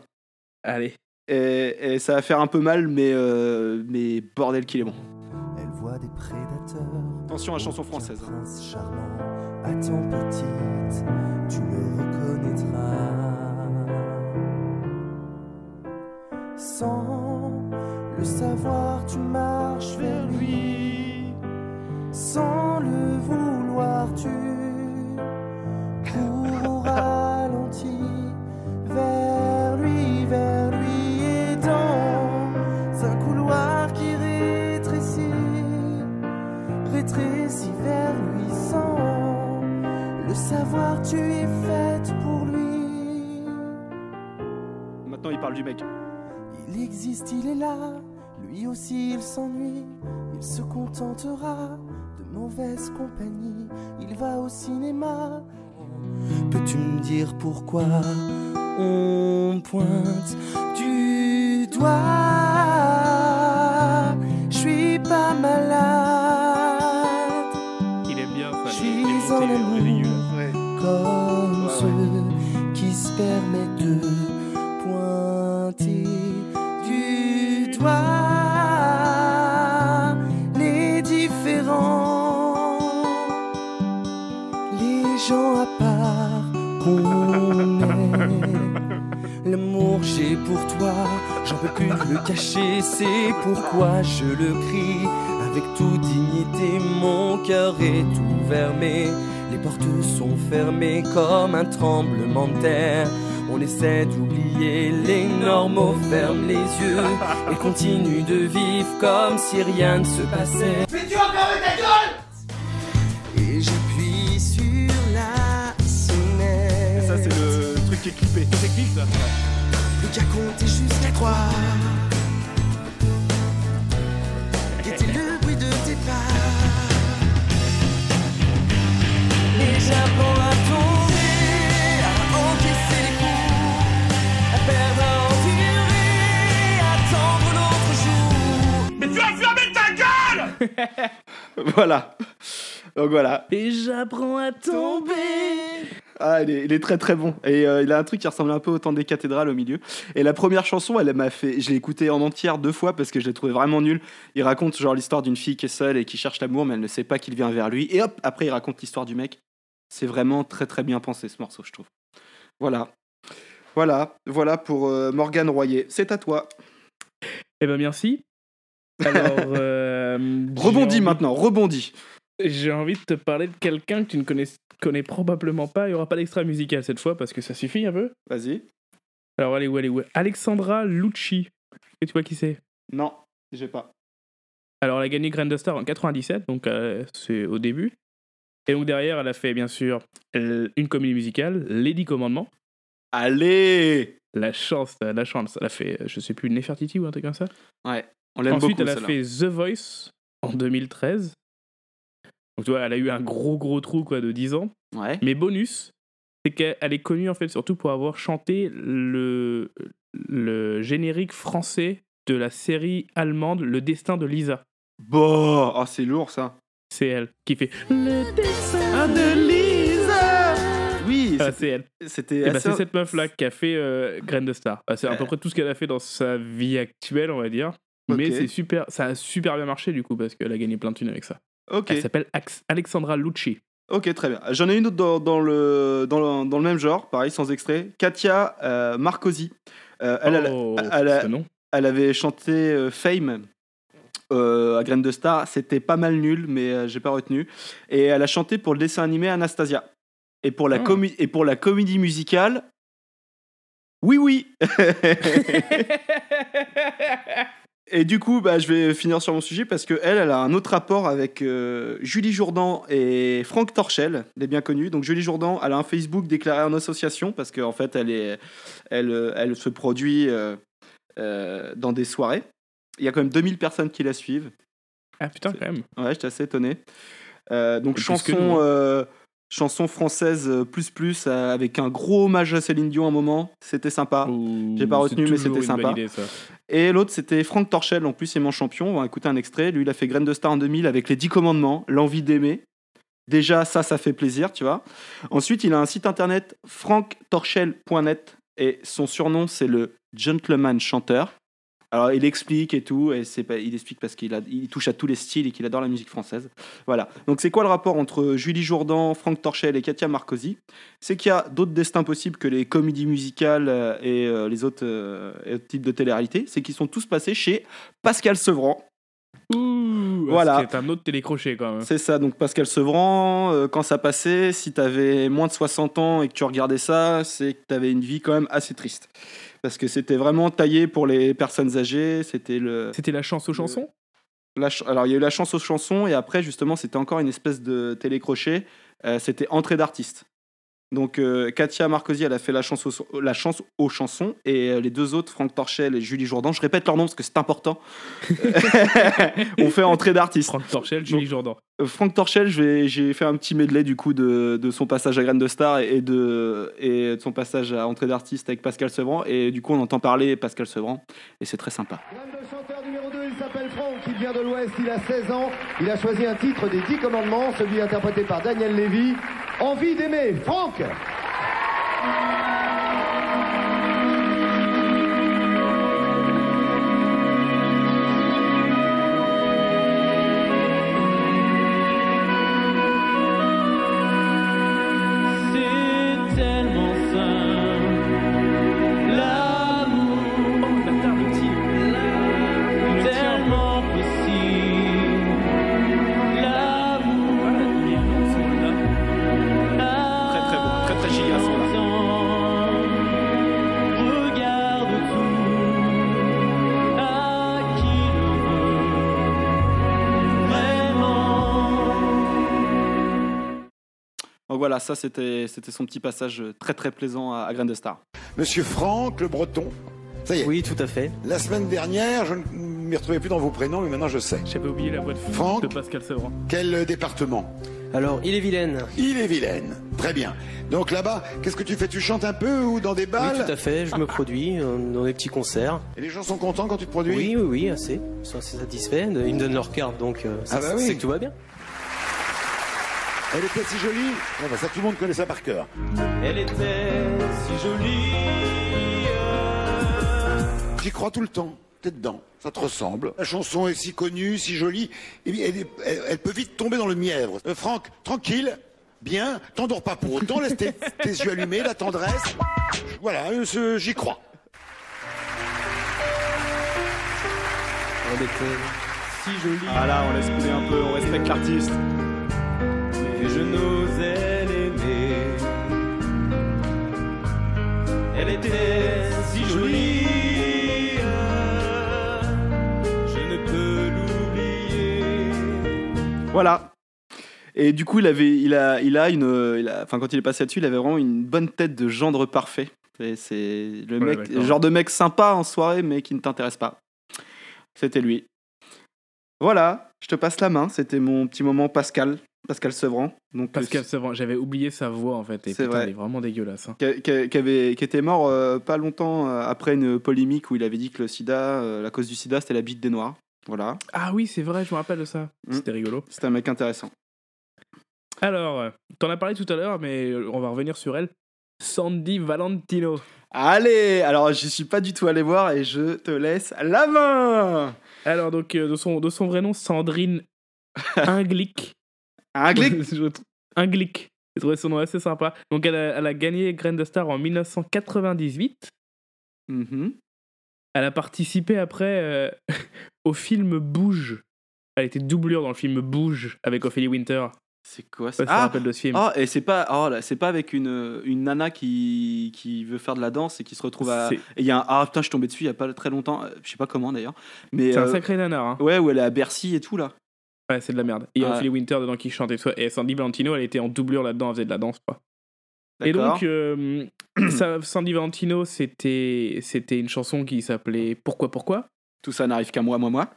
[SPEAKER 2] Allez.
[SPEAKER 1] Et, et ça va faire un peu mal, mais euh, mais bordel qu'il est bon.
[SPEAKER 8] Elle voit des prédateurs.
[SPEAKER 1] Attention à la chanson française.
[SPEAKER 8] Prince charmant, attends petite, tu le reconnaîtras. Sans le savoir, tu marches vers lui. Sans le vouloir, tu cours ralenti vers lui, vers lui. Et dans un couloir qui rétrécit rétrécis vers lui sans le savoir tu es faite pour lui
[SPEAKER 1] Maintenant il parle du mec.
[SPEAKER 8] Il existe il est là. Lui aussi il s'ennuie. Il se contentera de mauvaise compagnie il va au cinéma. Peux-tu me dire pourquoi on pointe du doigt? Je suis pas malade.
[SPEAKER 2] Il aime bien
[SPEAKER 8] Je suis en amour. comme
[SPEAKER 1] Ouais,
[SPEAKER 8] ceux qui se permettent de pointer gens à part qu'on est. L'amour j'ai pour toi, j'en peux plus le cacher, c'est pourquoi je le crie avec toute dignité. Mon cœur est ouvert, mais les portes sont fermées comme un tremblement de terre. On essaie d'oublier les normaux, ferme les yeux et continue de vivre comme si rien ne se passait. Et j'appuie
[SPEAKER 1] truc qui est clippé.
[SPEAKER 2] C'est clip ça
[SPEAKER 8] Plus qu'à compter jusqu'à trois. Guetter le bruit de tes pas. Et j'apprends à tomber, à encaisser les coups, à perdre, à endurer, à attendre l'autre jour. Mais tu as fermé ta gueule (laughs)
[SPEAKER 1] voilà. Donc voilà.
[SPEAKER 2] Et j'apprends à tomber
[SPEAKER 1] Ah, il est, il est très très bon. Et euh, il a un truc qui ressemble un peu au temps des cathédrales au milieu. Et la première chanson, elle m'a fait. Je l'ai écoutée en entière deux fois parce que je l'ai trouvé vraiment nulle. Il raconte genre l'histoire d'une fille qui est seule et qui cherche l'amour, mais elle ne sait pas qu'il vient vers lui. Et hop, après il raconte l'histoire du mec. C'est vraiment très très bien pensé ce morceau, je trouve. Voilà. Voilà, voilà pour euh, Morgane Royer. C'est à toi.
[SPEAKER 2] Eh ben merci. Alors, euh, (laughs)
[SPEAKER 1] Rebondis
[SPEAKER 2] envie-
[SPEAKER 1] maintenant, rebondis.
[SPEAKER 2] J'ai envie de te parler de quelqu'un que tu ne connais, connais probablement pas. Il n'y aura pas d'extra musical cette fois parce que ça suffit un peu.
[SPEAKER 1] Vas-y.
[SPEAKER 2] Alors, allez, où, allez, où? Alexandra Lucci. Que tu vois qui c'est?
[SPEAKER 1] Non, j'ai pas.
[SPEAKER 2] Alors, elle a gagné Grand Star en 97, donc euh, c'est au début. Et donc derrière, elle a fait bien sûr euh, une comédie musicale, Lady Commandement.
[SPEAKER 1] Allez
[SPEAKER 2] La chance, la chance. Elle a fait, euh, je sais plus, Nefertiti ou un truc comme ça.
[SPEAKER 1] Ouais, on l'aime
[SPEAKER 2] Ensuite, elle a fait The Voice en 2013. Donc tu vois, elle a eu un gros gros trou quoi de 10 ans.
[SPEAKER 1] Ouais.
[SPEAKER 2] Mais bonus, c'est qu'elle est connue en fait surtout pour avoir chanté le, le générique français de la série allemande Le Destin de Lisa.
[SPEAKER 1] Bon, oh, c'est lourd ça.
[SPEAKER 2] C'est elle qui fait Le Destin de Lisa.
[SPEAKER 1] Oui,
[SPEAKER 2] Ah,
[SPEAKER 1] c'est-
[SPEAKER 2] elle.
[SPEAKER 1] c'était
[SPEAKER 2] bah, c'est cette meuf là qui a fait euh, Grain de Star. Bah, c'est à peu près tout ce qu'elle a fait dans sa vie actuelle, on va dire. Mais c'est super, ça a super bien marché du coup parce qu'elle a gagné plein de thunes avec ça.
[SPEAKER 1] Ok.
[SPEAKER 2] Elle s'appelle Alexandra Lucci.
[SPEAKER 1] Ok, très bien. J'en ai une autre dans, dans le, dans, le, dans le même genre, pareil, sans extrait. Katia euh, Marcosi. Euh, elle,
[SPEAKER 2] oh,
[SPEAKER 1] elle a- avait chanté euh, Fame euh, à Graine de Star. C'était pas mal nul, mais j'ai pas retenu. Et elle a chanté pour le dessin animé Anastasia. Et pour la,
[SPEAKER 2] Ah.
[SPEAKER 1] et pour la comédie musicale. Oui, oui (laughs) (laughs) (laughs) Et du coup, bah, je vais finir sur mon sujet parce que elle, elle a un autre rapport avec euh, Julie Jourdan et Franck Torchel, les bien connus. Donc Julie Jourdan, elle a un Facebook déclaré en association parce qu'en fait, elle, est, elle, elle se produit euh, euh, dans des soirées. Il y a quand même 2000 personnes qui la suivent.
[SPEAKER 2] ah putain, quand même.
[SPEAKER 1] Ouais, j'étais assez étonné. Donc
[SPEAKER 2] Et
[SPEAKER 1] chanson,
[SPEAKER 2] hein.
[SPEAKER 1] chanson française plus plus avec un gros hommage à Céline Dion à un moment. C'était sympa. J'ai pas retenu, mais c'était
[SPEAKER 2] une bonne
[SPEAKER 1] sympa.
[SPEAKER 2] idée, ça.
[SPEAKER 1] Et l'autre, c'était Franck Torchel, en plus, c'est mon champion. On va écouter un extrait. Lui, il a fait Graine de Star en 2000 avec les 10 commandements, l'envie d'aimer. Déjà, ça, ça fait plaisir, tu vois. Ensuite, il a un site internet, franktorchel.net, et son surnom, c'est le Gentleman Chanteur. Alors, il explique et tout, et c'est il explique parce qu'il il touche à tous les styles et qu'il adore la musique française. Voilà. Donc, c'est quoi le rapport entre Julie Jourdan, Franck Torchel et Katia Marcosi C'est qu'il y a d'autres destins possibles que les comédies musicales euh, et euh, les autres, euh, et autres types de télé-réalité. C'est qu'ils sont tous passés chez Pascal Sevran.
[SPEAKER 2] Ouh,
[SPEAKER 1] Voilà.
[SPEAKER 2] C'est un autre télécrochet quand même.
[SPEAKER 1] C'est ça, donc Pascal Sevran, euh, quand ça passait, si t'avais moins de 60 ans et que tu regardais ça, c'est que t'avais une vie quand même assez triste. Parce que c'était vraiment taillé pour les personnes âgées, c'était le...
[SPEAKER 2] C'était la chance aux chansons?
[SPEAKER 1] la ch- Alors il y a eu la chance aux chansons, et après justement c'était encore une espèce de télécrochet, euh, c'était entrée d'artiste. Donc euh, Katia Marcosi, elle a fait la chance, aux, la chance aux chansons, et euh, les deux autres, Franck Torchel et Julie Jourdan, je répète leur nom parce que c'est important, (laughs) ont fait entrée d'artiste.
[SPEAKER 2] Franck Torchel, Julie Jourdan.
[SPEAKER 1] Euh, Franck Torchel, je vais- j'ai fait un petit medley du coup de, de son passage à Graine de Star et de, et de son passage à Entrée d'artiste avec Pascal Sevran. Et du coup, on entend parler Pascal Sevran et c'est très sympa.
[SPEAKER 3] Le chanteur numéro 2, il s'appelle Franck, il vient de l'Ouest, il a 16 ans. Il a choisi un titre des 10 commandements, celui interprété par Daniel Lévy. Envie d'aimer, Franck
[SPEAKER 2] voilà,
[SPEAKER 1] ça c'était son petit passage très très plaisant à, à Graine de Star.
[SPEAKER 10] Monsieur Franck, le breton. Ça y est.
[SPEAKER 11] Oui, tout à fait.
[SPEAKER 10] La semaine dernière, je ne m'y retrouvais plus dans vos prénoms, mais maintenant je sais.
[SPEAKER 2] J'avais oublié la voix de,
[SPEAKER 10] Franck.
[SPEAKER 2] de Pascal Sevran.
[SPEAKER 10] Quel département?
[SPEAKER 11] Alors, il est vilaine.
[SPEAKER 10] Il est Vilaine. Très bien. Donc là-bas, qu'est-ce que tu fais? Tu chantes un peu ou dans des
[SPEAKER 11] Oui,
[SPEAKER 10] balles
[SPEAKER 11] tout à fait. Je me produis euh, dans des petits concerts.
[SPEAKER 10] Et les gens sont contents quand tu te produis?
[SPEAKER 11] Oui, oui, oui, assez. Ils sont assez satisfaits. Ils me donnent leur carte, donc euh,
[SPEAKER 10] Ah bah oui.
[SPEAKER 11] c'est que tout va bien.
[SPEAKER 10] Elle était si jolie. Ça, tout le monde connaît ça par cœur.
[SPEAKER 8] Elle était si jolie.
[SPEAKER 10] J'y crois tout le temps. T'es dedans. Ça te ressemble. La chanson est si connue, si jolie. Et bien, elle, est- elle- elle peut vite tomber dans le mièvre. Euh, Franck, tranquille. Bien, t'endors pas pour autant, laisse tes, (laughs) tes yeux allumés, la tendresse. Voilà, euh, ce- j'y crois.
[SPEAKER 11] Elle était si jolie.
[SPEAKER 1] Ah là, on laisse couler un peu, on respecte l'artiste.
[SPEAKER 8] Et je n'osais l'aimer. Elle était si jolie. Je ne peux l'oublier.
[SPEAKER 1] Voilà. Et du coup, il avait, il a, il a une, il a- enfin quand il est passé là-dessus, il avait vraiment une bonne tête de gendre parfait. Et C'est le
[SPEAKER 2] Ouais,
[SPEAKER 1] mec, genre de mec sympa en soirée, mais qui ne t'intéresse pas. C'était lui. Voilà, je te passe la main. C'était mon petit moment Pascal, Pascal Sevran. Donc
[SPEAKER 2] Pascal
[SPEAKER 1] euh,
[SPEAKER 2] Sevran, j'avais oublié sa voix en fait. Et
[SPEAKER 1] C'est
[SPEAKER 2] putain,
[SPEAKER 1] vrai.
[SPEAKER 2] elle est vraiment dégueulasse. hein.
[SPEAKER 1] qui, était mort euh, pas longtemps euh, après une polémique où il avait dit que le sida, euh, la cause du sida, c'était la bite des noirs. Voilà,
[SPEAKER 2] Ah oui, c'est vrai, je me rappelle de ça.
[SPEAKER 1] Mm.
[SPEAKER 2] C'était rigolo.
[SPEAKER 1] c'était un mec intéressant.
[SPEAKER 2] Alors, t'en as parlé tout à l'heure, mais on va revenir sur elle. Sandy Valentino.
[SPEAKER 1] Allez, alors j'y suis pas du tout allé voir et je te laisse la main.
[SPEAKER 2] Alors, donc, euh, de, son, de son vrai nom, Sandrine (laughs) Inglick.
[SPEAKER 1] Un glic
[SPEAKER 2] trouve- Inglick. J'ai trouvé son nom assez sympa. Donc, elle a, elle a gagné Graine de Star en 1998.
[SPEAKER 1] Mhm.
[SPEAKER 2] Elle a participé après euh, (laughs) au film Bouge. Elle était doublure dans le film Bouge avec Ophélie Winter.
[SPEAKER 1] C'est quoi ça? Ah,
[SPEAKER 2] rappelles de ce film.
[SPEAKER 1] oh, et c'est pas, oh, c'est pas avec une, une nana qui, qui veut faire de la danse et qui se retrouve à. Il y a un, ah putain, je suis tombé dessus il y a pas très longtemps. euh, Je sais pas comment d'ailleurs. Mais
[SPEAKER 2] C'est un
[SPEAKER 1] euh,
[SPEAKER 2] sacré nanar. Hein.
[SPEAKER 1] ouais, où elle est à Bercy et tout là.
[SPEAKER 2] Ouais, c'est de la merde. Il y a. Ophélie Winter dedans qui chante et tout. Et Sandy Valentino, elle était en doublure là-dedans, elle faisait de la danse. Quoi. Et donc, euh, (clears throat) ça- Sandy Valentino, c'était c'était une chanson qui s'appelait Pourquoi Pourquoi?
[SPEAKER 1] Tout ça n'arrive qu'à moi, moi, moi.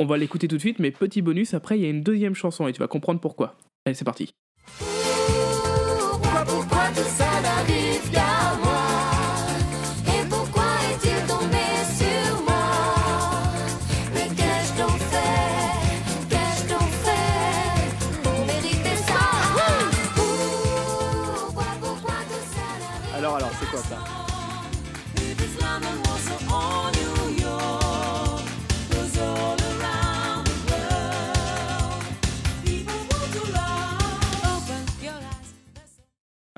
[SPEAKER 2] On va l'écouter tout de suite, mais petit bonus, après, il y a une deuxième chanson et tu vas comprendre pourquoi. Allez, c'est parti.
[SPEAKER 5] Pourquoi
[SPEAKER 9] tout ça n'arrive qu'à moi?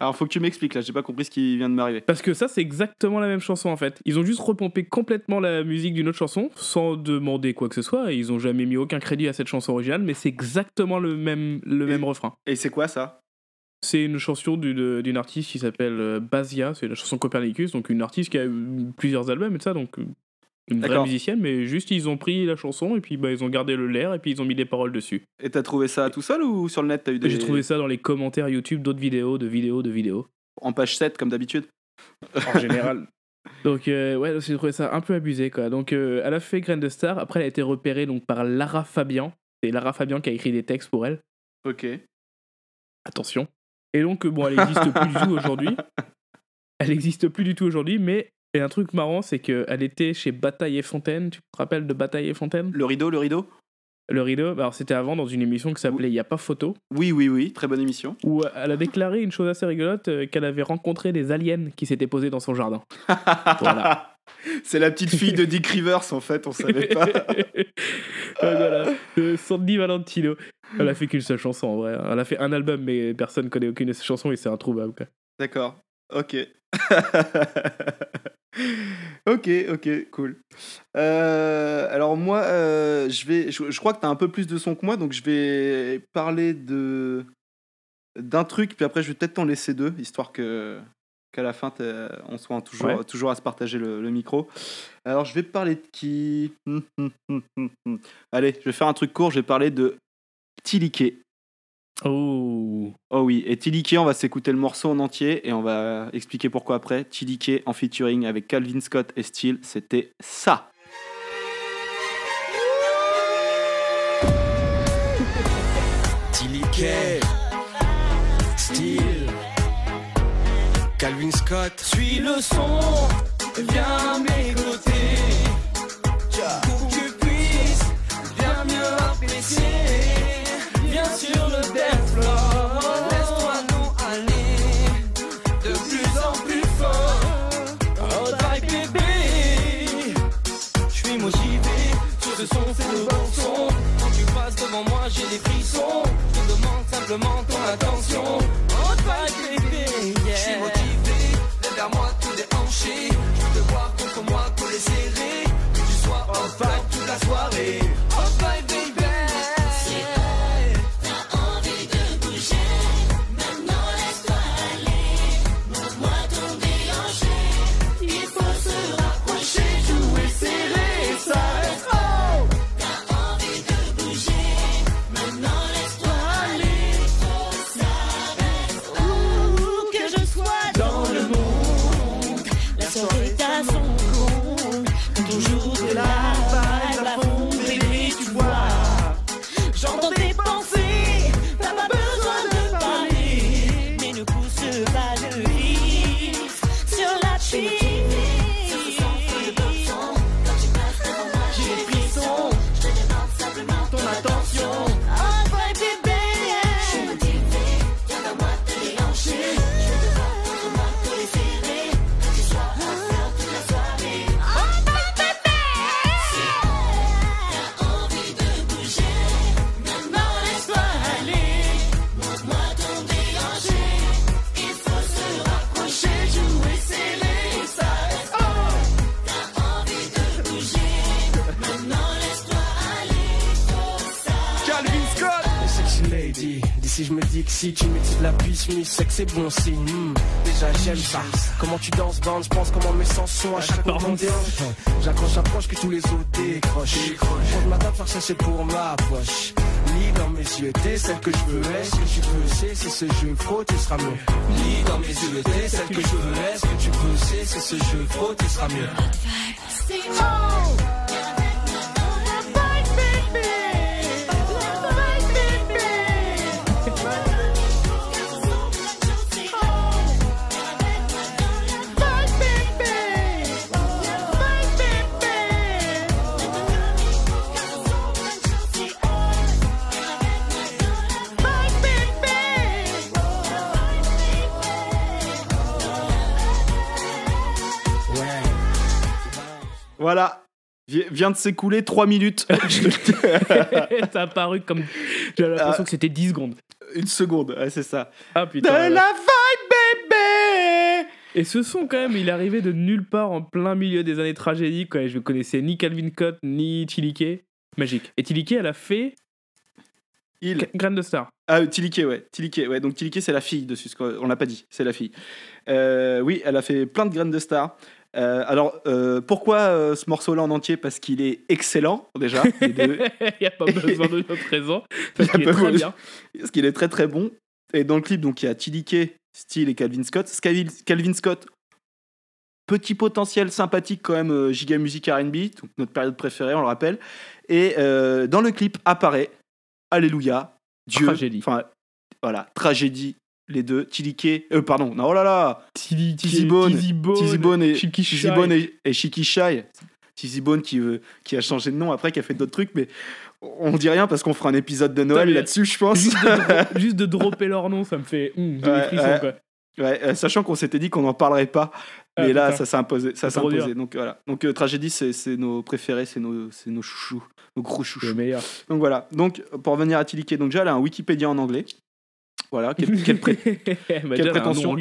[SPEAKER 1] Alors, faut que tu m'expliques là, j'ai pas compris ce qui vient de m'arriver.
[SPEAKER 2] Parce que ça, c'est exactement la même chanson en fait. Ils ont juste repompé complètement la musique d'une autre chanson sans demander quoi que ce soit. et Ils ont jamais mis aucun crédit à cette chanson originale, mais c'est exactement le même, le même refrain.
[SPEAKER 1] Et c'est quoi ça?
[SPEAKER 2] C'est une chanson d'une artiste qui s'appelle euh, Basia, c'est la chanson Copernicus, donc une artiste qui a eu plusieurs albums et tout ça, donc euh, une vraie musicienne, mais juste ils ont pris la chanson et puis bah, ils ont gardé le l'air et puis ils ont mis des paroles dessus.
[SPEAKER 1] Et t'as trouvé ça tout seul ou sur le net t'as eu des.
[SPEAKER 2] J'ai trouvé ça dans les commentaires YouTube d'autres vidéos, de vidéos, de vidéos.
[SPEAKER 1] En page 7 comme d'habitude
[SPEAKER 2] en général. (laughs) Donc euh, ouais, j'ai trouvé ça un peu abusé quoi. Donc euh, elle a fait Graine de Star, après elle a été repérée donc par Lara Fabian. C'est Lara Fabian qui a écrit des textes pour elle.
[SPEAKER 1] Ok.
[SPEAKER 2] Attention. Et donc euh, bon, elle existe plus du tout aujourd'hui. (laughs) Elle existe plus du tout aujourd'hui, mais et un truc marrant, c'est qu'elle était chez Bataille et Fontaine. Tu te rappelles de Bataille et Fontaine?
[SPEAKER 1] Le rideau, le rideau?
[SPEAKER 2] Le rideau. Alors c'était avant dans une émission qui s'appelait Il y a pas photo.
[SPEAKER 1] Oui, oui, oui, très bonne émission.
[SPEAKER 2] Où elle a déclaré une chose assez rigolote euh, qu'elle avait rencontré des aliens qui s'étaient posés dans son jardin. (laughs) Voilà.
[SPEAKER 1] C'est la petite fille de Dick Rivers en fait, on savait pas. (laughs)
[SPEAKER 2] Voilà, euh, Sandy Valentino. Elle a fait qu'une seule chanson en vrai. Elle a fait un album, mais personne connaît aucune de ses chansons et c'est introuvable.
[SPEAKER 1] D'accord. Ok. (laughs) ok, ok, cool. Euh, alors moi, euh, je vais, je, je crois que t'as un peu plus de son que moi, donc je vais parler de d'un truc, puis après je vais peut-être t'en laisser deux, histoire que qu'à la fin on soit toujours,
[SPEAKER 2] Ouais.
[SPEAKER 1] toujours à se partager le, le micro. Alors je vais parler de qui? Hum, hum, hum. Allez, je vais faire un truc court. Je vais parler de Tilike.
[SPEAKER 2] Oh.
[SPEAKER 1] Oh oui, et Tilike, on va s'écouter le morceau en entier et on va expliquer pourquoi après. Tilike en featuring avec Calvin Scott et Steele, c'était ça. (laughs)
[SPEAKER 8] Tilike, Steel, Calvin Scott. Suis le son, viens à mes côtés. Simplement ton attention. Oh, bye. Je suis motivé, vers moi tout déhanché. Je veux te voir contre moi, collé serré. Que tu sois en fight toute la soirée. C'est que c'est bon signe. Hmm, Déjà j'aime ça. Comment tu danses bande, je pense comment mes sens sont à chaque moment J'accroche, approche que tous les autres décrochent. Quand je m'adapte faire chercher pour ma poche. Lis dans mes yeux, t'es celle que je veux être. Ce que tu veux c'est, c'est ce jeu, frotte, tu seras mieux. Lis dans mes yeux, t'es celle que je veux être. Ce que tu veux c'est, c'est ce jeu, frotte, tu seras mieux
[SPEAKER 1] Vient de s'écouler 3 minutes.
[SPEAKER 2] Ça a paru comme. J'avais l'impression
[SPEAKER 1] Ah.
[SPEAKER 2] que c'était 10 secondes.
[SPEAKER 1] Une seconde, ouais, c'est ça.
[SPEAKER 2] Ah
[SPEAKER 1] De
[SPEAKER 2] putain.
[SPEAKER 1] la
[SPEAKER 2] ouais.
[SPEAKER 1] vibe, bébé
[SPEAKER 2] Et ce son, quand même, il arrivé de nulle part en plein milieu des années tragédiques. Quoi. Je connaissais ni Calvin Scott ni Tilike. Magique. Et Tilike, elle a fait
[SPEAKER 1] Il.
[SPEAKER 2] Grain de Star.
[SPEAKER 1] Ah, Tilike, ouais. Tilike, ouais. Donc Tilike, c'est la fille dessus. ce qu'on- On l'a pas dit, c'est la fille. Euh, oui, elle a fait plein de graines de star. Euh, alors, euh, pourquoi euh, ce morceau-là en entier? Parce qu'il est excellent, déjà. (laughs)
[SPEAKER 2] Il n'y a pas besoin de notre raison. Parce qu'il est très
[SPEAKER 1] besoin.
[SPEAKER 2] bien.
[SPEAKER 1] Parce qu'il est très très bon. Et dans le clip, donc il y a Tilike, Steele et Calvin Scott. Calvin Scott, petit potentiel sympathique quand même, giga musique R&B, notre période préférée, on le rappelle. Et dans le clip apparaît Alléluia, Dieu,
[SPEAKER 2] Tragédie.
[SPEAKER 1] enfin voilà, tragédie, les deux, Tilike, euh, pardon, non, oh là là,
[SPEAKER 2] Tilike,
[SPEAKER 1] Tizzy Bone,
[SPEAKER 2] Tizzy Bone,
[SPEAKER 1] Tizzy Bone et
[SPEAKER 2] Chicky
[SPEAKER 1] Tizzy
[SPEAKER 2] Shy.
[SPEAKER 1] Bone et, et Chicky Shy. Tizzy Bone qui, veut- qui a changé de nom après, qui a fait d'autres trucs, mais on dit rien parce qu'on fera un épisode de Noël là-dessus, je pense.
[SPEAKER 2] Juste de, (laughs) juste de dropper leur nom, ça me fait hum, j'ai
[SPEAKER 1] Ouais,
[SPEAKER 2] frissons,
[SPEAKER 1] ouais.
[SPEAKER 2] quoi.
[SPEAKER 1] Ouais, euh, sachant qu'on s'était dit qu'on n'en parlerait pas,
[SPEAKER 2] Ah,
[SPEAKER 1] mais là
[SPEAKER 2] putain.
[SPEAKER 1] ça s'est imposé. Ça s'est imposé. Donc voilà. Donc euh, tragédie, c'est nos préférés, c'est nos, c'est nos chouchous, nos gros
[SPEAKER 2] Le
[SPEAKER 1] chouchous.
[SPEAKER 2] meilleur.
[SPEAKER 1] Donc voilà. Donc pour revenir à Tilike, donc déjà elle a un Wikipédia en anglais. Voilà. (laughs) Quelle, pré-
[SPEAKER 2] Bah,
[SPEAKER 1] prétention.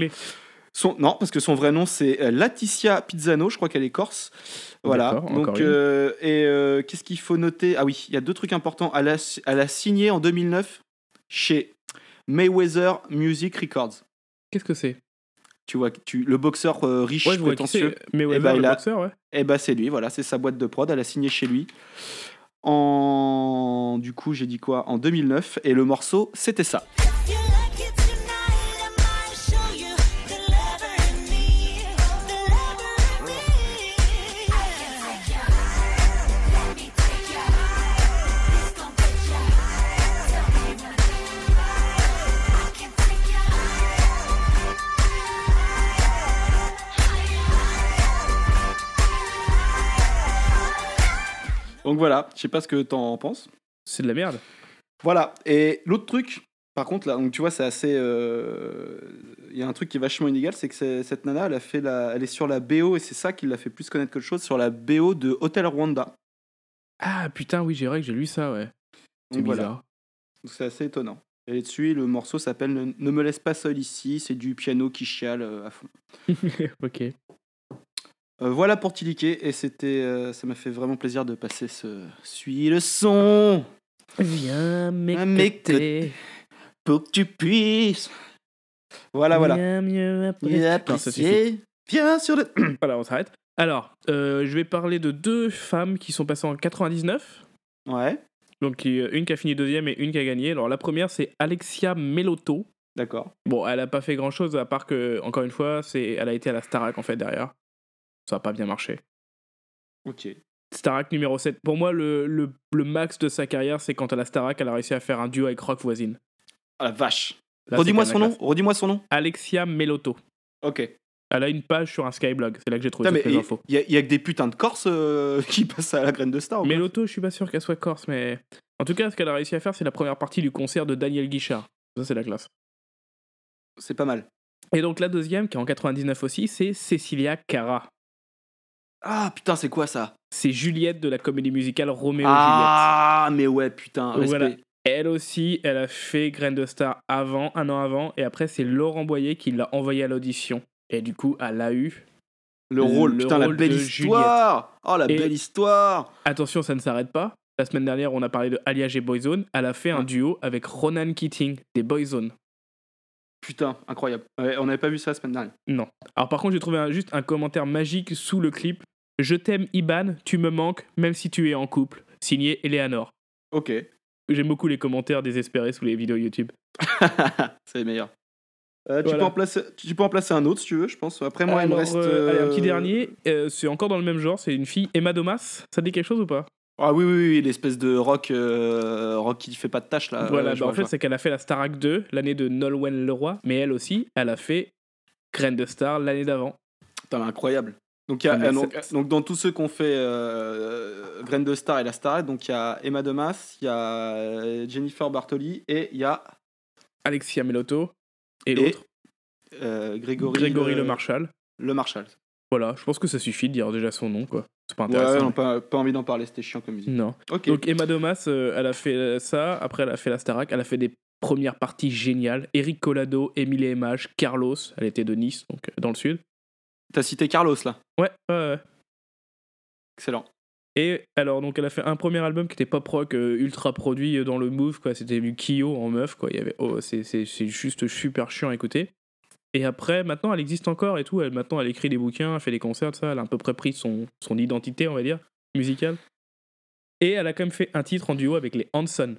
[SPEAKER 1] son, non, parce que son vrai nom c'est euh, Laetitia Pizzano. Je crois qu'elle est corse. Voilà. Donc euh, et euh, qu'est-ce qu'il faut noter? Ah oui, il y a deux trucs importants. Elle a, elle a signé en 2009 chez Mayweather Music Records.
[SPEAKER 2] Qu'est-ce que c'est?
[SPEAKER 1] Tu vois, tu, le boxeur euh, riche,
[SPEAKER 2] Ouais, je vois qui
[SPEAKER 1] prétentieux. Eh ben,
[SPEAKER 2] le
[SPEAKER 1] il a-
[SPEAKER 2] boxeur, ouais.
[SPEAKER 1] Et bah c'est lui, voilà, c'est sa boîte de prod, elle a signé chez lui. En du coup, j'ai dit quoi? En 2009 et le morceau, c'était ça. Donc voilà, je sais pas ce que t'en penses.
[SPEAKER 2] C'est de la merde.
[SPEAKER 1] Voilà, et l'autre truc, par contre là, donc tu vois, c'est assez euh, il y a un truc qui est vachement inégal, c'est que cette nana, elle a fait la elle est sur la BO et c'est ça qui l'a fait plus connaître que chose sur la BO de Hotel Rwanda.
[SPEAKER 2] Ah putain, oui, j'ai que j'ai lu ça, ouais. C'est
[SPEAKER 1] Donc voilà.
[SPEAKER 2] bizarre.
[SPEAKER 1] Donc c'est assez étonnant. Elle est dessus et le morceau s'appelle ne, Ne me laisse pas seul ici, c'est du piano qui chiale euh, à fond. (laughs)
[SPEAKER 2] ok.
[SPEAKER 1] Euh, voilà pour Tilike et c'était euh, ça m'a fait vraiment plaisir de passer ce suis le son
[SPEAKER 2] Viens
[SPEAKER 1] m'écouter. pour que tu puisses. Voilà voilà.
[SPEAKER 2] Bien mieux suffit.
[SPEAKER 1] apprécier. Viens sur le (clears throat)
[SPEAKER 2] Voilà, on s'arrête. Alors, euh, je vais parler de deux femmes qui sont passées en 99.
[SPEAKER 1] Ouais,
[SPEAKER 2] Donc, une qui a fini deuxième et une qui a gagné. Alors, la première, c'est Alexia Melotto.
[SPEAKER 1] d'accord.
[SPEAKER 2] Bon, elle a pas fait grand chose à part que, encore une fois, c'est, elle a été à la Starac en fait derrière. Ça a pas bien marché.
[SPEAKER 1] OK.
[SPEAKER 2] Starac numéro 7. Pour moi, le, le, le max de sa carrière, c'est quand à la Starac, elle a réussi à faire un duo avec Rock Voisine.
[SPEAKER 1] Ah la vache. Redis-moi son nom, redis-moi son nom.
[SPEAKER 2] Alexia Melotto.
[SPEAKER 1] OK.
[SPEAKER 2] Elle a une page sur un Skyblog. C'est là que j'ai trouvé
[SPEAKER 1] mais
[SPEAKER 2] toutes les
[SPEAKER 1] il
[SPEAKER 2] infos.
[SPEAKER 1] y, a- y a que des putains de Corses euh, (laughs) qui passent à la graine de star. quoi
[SPEAKER 2] Melotto, je suis pas sûr qu'elle soit corse, mais. En tout cas, ce qu'elle a réussi à faire, c'est la première partie du concert de Daniel Guichard. Ça, c'est la classe.
[SPEAKER 1] C'est pas mal.
[SPEAKER 2] Et donc, la deuxième, qui est en 99 aussi, c'est Cecilia Cara.
[SPEAKER 1] Ah putain, c'est quoi ça?
[SPEAKER 2] C'est Juliette de la comédie musicale Roméo
[SPEAKER 1] Ah, mais ouais, putain,
[SPEAKER 2] Juliette.
[SPEAKER 1] respect.
[SPEAKER 2] Voilà. Elle aussi, elle a fait Grain de Star avant, un an avant, et après, c'est Laurent Boyer qui l'a envoyé à l'audition. Et du coup, elle a eu.
[SPEAKER 1] Le rôle,
[SPEAKER 2] le
[SPEAKER 1] putain, la
[SPEAKER 2] rôle
[SPEAKER 1] belle histoire. Oh, la
[SPEAKER 2] Et-
[SPEAKER 1] belle histoire.
[SPEAKER 2] Attention, ça ne s'arrête pas. La semaine dernière, on a parlé de Alliage et Boyzone. Elle a fait un duo avec Ronan Keating des Boyzone.
[SPEAKER 1] Putain, incroyable. Ouais, on n'avait pas vu ça la semaine dernière.
[SPEAKER 2] Non. Alors par contre, j'ai trouvé un- juste un commentaire magique sous le clip. Je t'aime Iban, tu me manques, même si tu es en couple. Signé Eleanor.
[SPEAKER 1] Ok.
[SPEAKER 2] J'aime beaucoup les commentaires désespérés sous les vidéos YouTube. (laughs)
[SPEAKER 1] c'est les meilleurs. Euh, tu,
[SPEAKER 2] Voilà.
[SPEAKER 1] peux en placer, tu peux en placer un autre si tu veux, je pense. Après, moi, il me reste.
[SPEAKER 2] euh, allez, un petit
[SPEAKER 1] euh,
[SPEAKER 2] dernier, euh, c'est encore dans le même genre, c'est une fille, Emma Domas. Ça te dit quelque chose ou pas?
[SPEAKER 1] Ah oui, oui, oui, l'espèce de rock, rock qui fait pas de tâche là.
[SPEAKER 2] Voilà, bah, en fait, c'est qu'elle a fait la Starac 2 l'année de Nolwenn Leroy, mais elle aussi, elle a fait Graine de Star l'année d'avant.
[SPEAKER 1] Putain, incroyable. Donc, y a, euh, donc, dans tous ceux qu'on fait euh, Graine de Star et la Starette, donc il y a Emma Demas, il y a euh, Jennifer Bartoli et il y a
[SPEAKER 2] Alexia Melotto et
[SPEAKER 1] Et
[SPEAKER 2] l'autre,
[SPEAKER 1] euh, Grégory,
[SPEAKER 2] Grégory Le Marchal.
[SPEAKER 1] Le Marshall.
[SPEAKER 2] Voilà, je pense que ça suffit de dire déjà son nom, quoi. C'est pas
[SPEAKER 1] Ouais,
[SPEAKER 2] intéressant.
[SPEAKER 1] non, pas, pas envie d'en parler, c'était chiant comme musique.
[SPEAKER 2] Non. Donc Emma Domas, elle a fait ça, après elle a fait la Starac, elle a fait des premières parties géniales. Eric Collado, Émilie Emage, Carlos, elle était de Nice, donc dans le sud.
[SPEAKER 1] T'as cité Carlos là.
[SPEAKER 2] Ouais, ouais, ouais.
[SPEAKER 1] Excellent.
[SPEAKER 2] Et alors, donc, elle a fait un premier album qui était pop rock euh, ultra produit euh, dans le move, quoi. C'était du Kyo en meuf, quoi. Il y avait, oh, c'est, c'est, c'est juste super chiant à écouter. Et après, maintenant, elle existe encore et tout. Elle, maintenant, elle écrit des bouquins, elle fait des concerts, tout ça. Elle a à peu près pris son, son identité, on va dire, musicale. Et elle a quand même fait un titre en duo avec les Hanson.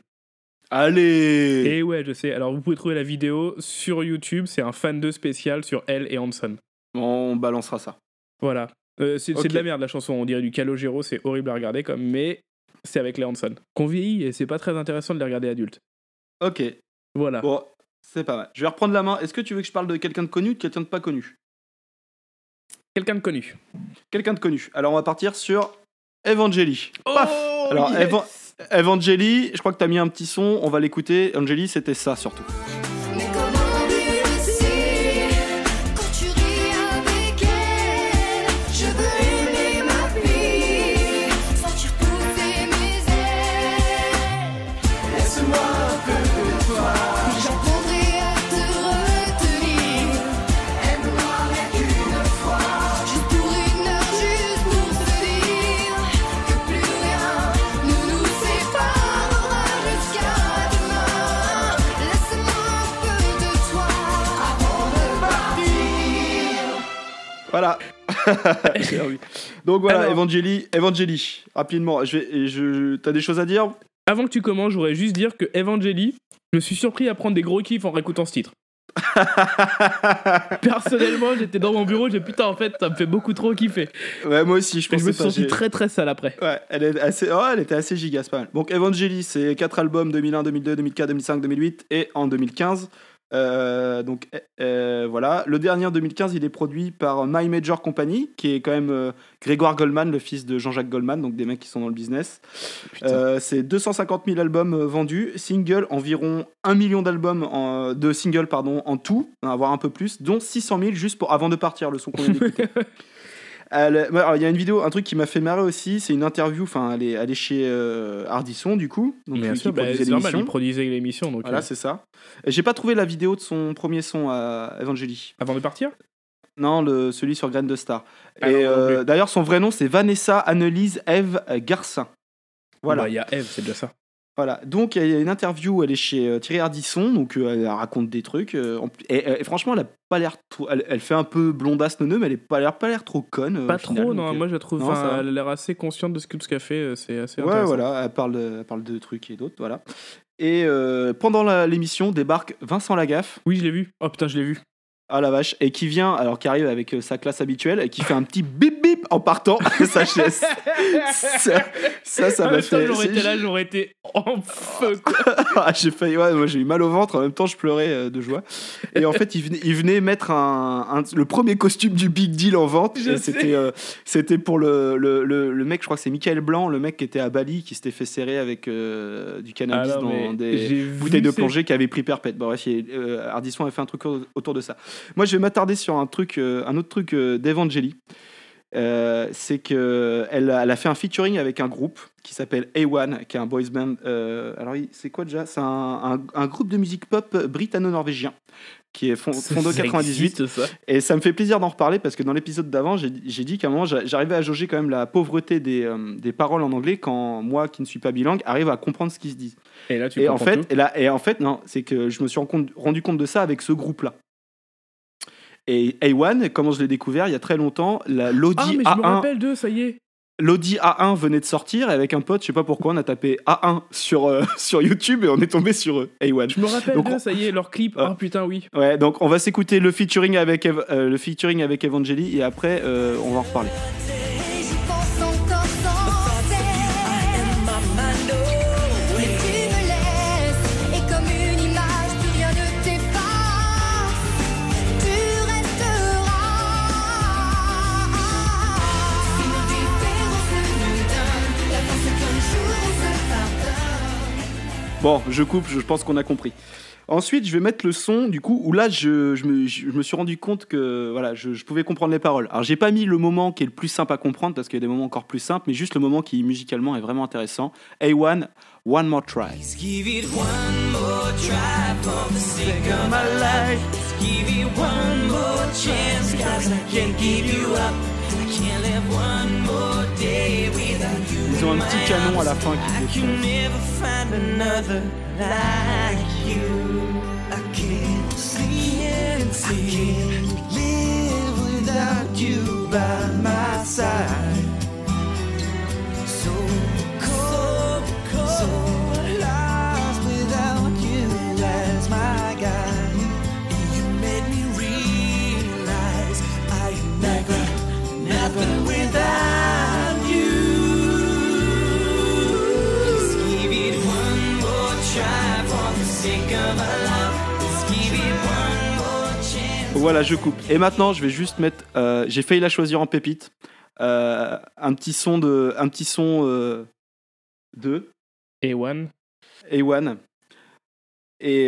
[SPEAKER 1] Allez
[SPEAKER 2] Et ouais, je sais. Alors, vous pouvez trouver la vidéo sur YouTube. C'est un fan 2 spécial sur elle et Hanson.
[SPEAKER 1] On balancera ça.
[SPEAKER 2] Voilà. Euh, c'est de la merde la chanson, on dirait du Calogero, c'est horrible à regarder comme, mais c'est avec les Hanson. Qu'on vieillit et c'est pas très intéressant de les regarder adultes.
[SPEAKER 1] Ok.
[SPEAKER 2] Voilà.
[SPEAKER 1] Bon, c'est pas mal. Je vais reprendre la main. Est-ce que tu veux que je parle de quelqu'un de connu ou de quelqu'un de pas connu?
[SPEAKER 2] Quelqu'un de connu.
[SPEAKER 1] Quelqu'un de connu. Alors on va partir sur Evangeli. Paf
[SPEAKER 2] Oh,
[SPEAKER 1] Alors
[SPEAKER 2] yes
[SPEAKER 1] Evan- Evangeli, je crois que t'as mis un petit son, on va l'écouter. Evangeli, c'était ça surtout. (laughs) Donc voilà,
[SPEAKER 2] Alors-
[SPEAKER 1] Evangeli, Evangeli. Rapidement, je vais, je, t'as des choses à dire?
[SPEAKER 2] Avant que tu commences, je voudrais juste dire que Evangeli, je me suis surpris à prendre des gros kiffs en réécoutant ce titre. (laughs) Personnellement, j'étais dans mon bureau, j'ai putain, en fait, ça me fait beaucoup trop kiffer.
[SPEAKER 1] Ouais, moi aussi, je
[SPEAKER 2] Et je me suis senti très très sale après.
[SPEAKER 1] Ouais, elle, est assez, oh, elle était assez giga, c'est pas mal. Donc Evangeli, c'est 4 albums 2001, 2002, 2004, 2005, 2008 et en 2015. Euh, donc euh, euh, voilà, le dernier en 2015, il est produit par My Major Company, qui est quand même euh, Grégoire Goldman, le fils de Jean-Jacques Goldman, donc des mecs qui sont dans le business. C'est 250 000 albums vendus, single environ 1 million d'albums en- de singles pardon en tout, va avoir un peu plus, dont 600 000 juste pour avant de partir le son qu'on vient d'écouter. (laughs) Elle- ouais, alors, Il y a une vidéo, un truc qui m'a fait marrer aussi, c'est une interview, enfin elle est, elle est chez euh, Ardisson du coup, donc
[SPEAKER 2] Bien
[SPEAKER 1] lui
[SPEAKER 2] sûr,
[SPEAKER 1] qui
[SPEAKER 2] bah,
[SPEAKER 1] produisait
[SPEAKER 2] c'est normal, il produisait l'émission. Donc,
[SPEAKER 1] Voilà,
[SPEAKER 2] euh,
[SPEAKER 1] c'est ça. J'ai pas trouvé la vidéo de son premier son à Evangeli.
[SPEAKER 2] avant de partir?
[SPEAKER 1] Non, le, celui sur Graine de Star.
[SPEAKER 2] Ah
[SPEAKER 1] Et euh, d'ailleurs, son vrai nom, c'est Vanessa Annelise Eve Garcin. Voilà.
[SPEAKER 2] Bah, Il y a Eve, c'est déjà ça.
[SPEAKER 1] Voilà, donc il y a une interview, elle est chez euh, Thierry Ardisson, donc euh, elle raconte des trucs. euh, et, et franchement, elle a pas l'air trop. Elle, elle fait un peu blondasse neuneu, mais elle est pas l'air pas l'air trop conne. euh,
[SPEAKER 2] Pas trop,
[SPEAKER 1] final,
[SPEAKER 2] non,
[SPEAKER 1] donc, euh,
[SPEAKER 2] moi je la trouve.
[SPEAKER 1] non, ça
[SPEAKER 2] elle a l'air assez consciente de ce qu'elle fait, euh, c'est assez
[SPEAKER 1] Ouais,
[SPEAKER 2] intéressant.
[SPEAKER 1] voilà, elle parle de, elle parle de trucs et d'autres, voilà. Et euh, pendant l'émission débarque Vincent Lagaffe.
[SPEAKER 2] Oui, je l'ai vu. Oh putain, je l'ai vu.
[SPEAKER 1] Ah la vache, et qui vient, alors qui arrive avec euh, sa classe habituelle, et qui fait un petit bip bip en partant (laughs) sa chaise. ça, ça, ça
[SPEAKER 2] En
[SPEAKER 1] m'a
[SPEAKER 2] même temps,
[SPEAKER 1] fait.
[SPEAKER 2] j'aurais été là, j'aurais été en feu. quoi. (laughs)
[SPEAKER 1] Ah, j'ai failli, ouais, moi j'ai eu mal au ventre, en même temps je pleurais euh, de joie. Et en fait, il venait, il venait mettre un, un- le premier costume du Big Deal en vente.
[SPEAKER 2] Je
[SPEAKER 1] Et
[SPEAKER 2] sais.
[SPEAKER 1] C'était euh, c'était pour le, le, le, le mec, je crois que c'est Michael Blanc, le mec qui était à Bali, qui s'était fait serrer avec euh, du cannabis
[SPEAKER 2] Ah non,
[SPEAKER 1] dans
[SPEAKER 2] mais
[SPEAKER 1] des
[SPEAKER 2] j'ai vu
[SPEAKER 1] bouteilles de
[SPEAKER 2] ces-
[SPEAKER 1] plongée qui avaient pris perpète. Bon, bref, il- euh, Ardisson a fait un truc au- autour de ça. Moi, je vais m'attarder sur un truc, euh, un autre truc euh, d'Evangeli. Euh, c'est que elle, a- elle a fait un featuring avec un groupe qui s'appelle A1, qui est un boys band. euh, alors, c'est quoi déjà? C'est un, un- un groupe de musique pop britanno-norvégien qui est fond- fondé en
[SPEAKER 2] Ça
[SPEAKER 1] 98.
[SPEAKER 2] existe, ça.
[SPEAKER 1] Et ça me fait plaisir d'en reparler parce que dans l'épisode d'avant, j'ai dit qu'à un moment, j'a- j'arrivais à jauger quand même la pauvreté des, euh, des paroles en anglais quand moi, qui ne suis pas bilingue, arrive à comprendre ce qui se dit.
[SPEAKER 2] Et là, tu
[SPEAKER 1] Et en fait,
[SPEAKER 2] tout.
[SPEAKER 1] et, là, et en fait, non, c'est que je me suis rendu compte de ça avec ce groupe-là. Et A1, comment je l'ai découvert il y a très longtemps, la- l'Audi
[SPEAKER 2] Ah, mais je me
[SPEAKER 1] A1
[SPEAKER 2] rappelle d'eux, ça y est.
[SPEAKER 1] L'Audi A1 venait de sortir et avec un pote, je sais pas pourquoi, on a tapé A1 sur, euh, (laughs) sur YouTube et on est tombé sur eux, A1.
[SPEAKER 2] Je me rappelle
[SPEAKER 1] Donc, on-
[SPEAKER 2] ça y est, leur clip.
[SPEAKER 1] Ah.
[SPEAKER 2] Oh putain, oui.
[SPEAKER 1] Ouais, donc on va s'écouter le featuring avec, Ev- euh, le featuring avec Evangeli et après euh, on va en reparler. Bon, je coupe, je pense qu'on a compris. Ensuite, je vais mettre le son, du coup, où là, je, je me, je me suis rendu compte que voilà, je, je pouvais comprendre les paroles. Alors, j'ai pas mis le moment qui est le plus simple à comprendre, parce qu'il y a des moments encore plus simples, mais juste le moment qui, musicalement, est vraiment intéressant. A1, One More Try.
[SPEAKER 8] One more try.
[SPEAKER 1] Ils ont un petit canon à la fin
[SPEAKER 8] I
[SPEAKER 1] qui
[SPEAKER 8] never find
[SPEAKER 1] Voilà, je coupe. Et maintenant, je vais juste mettre. euh, J'ai failli la choisir en pépite. Euh, un petit son de, un petit son euh, de
[SPEAKER 2] A1.
[SPEAKER 1] A1. Et,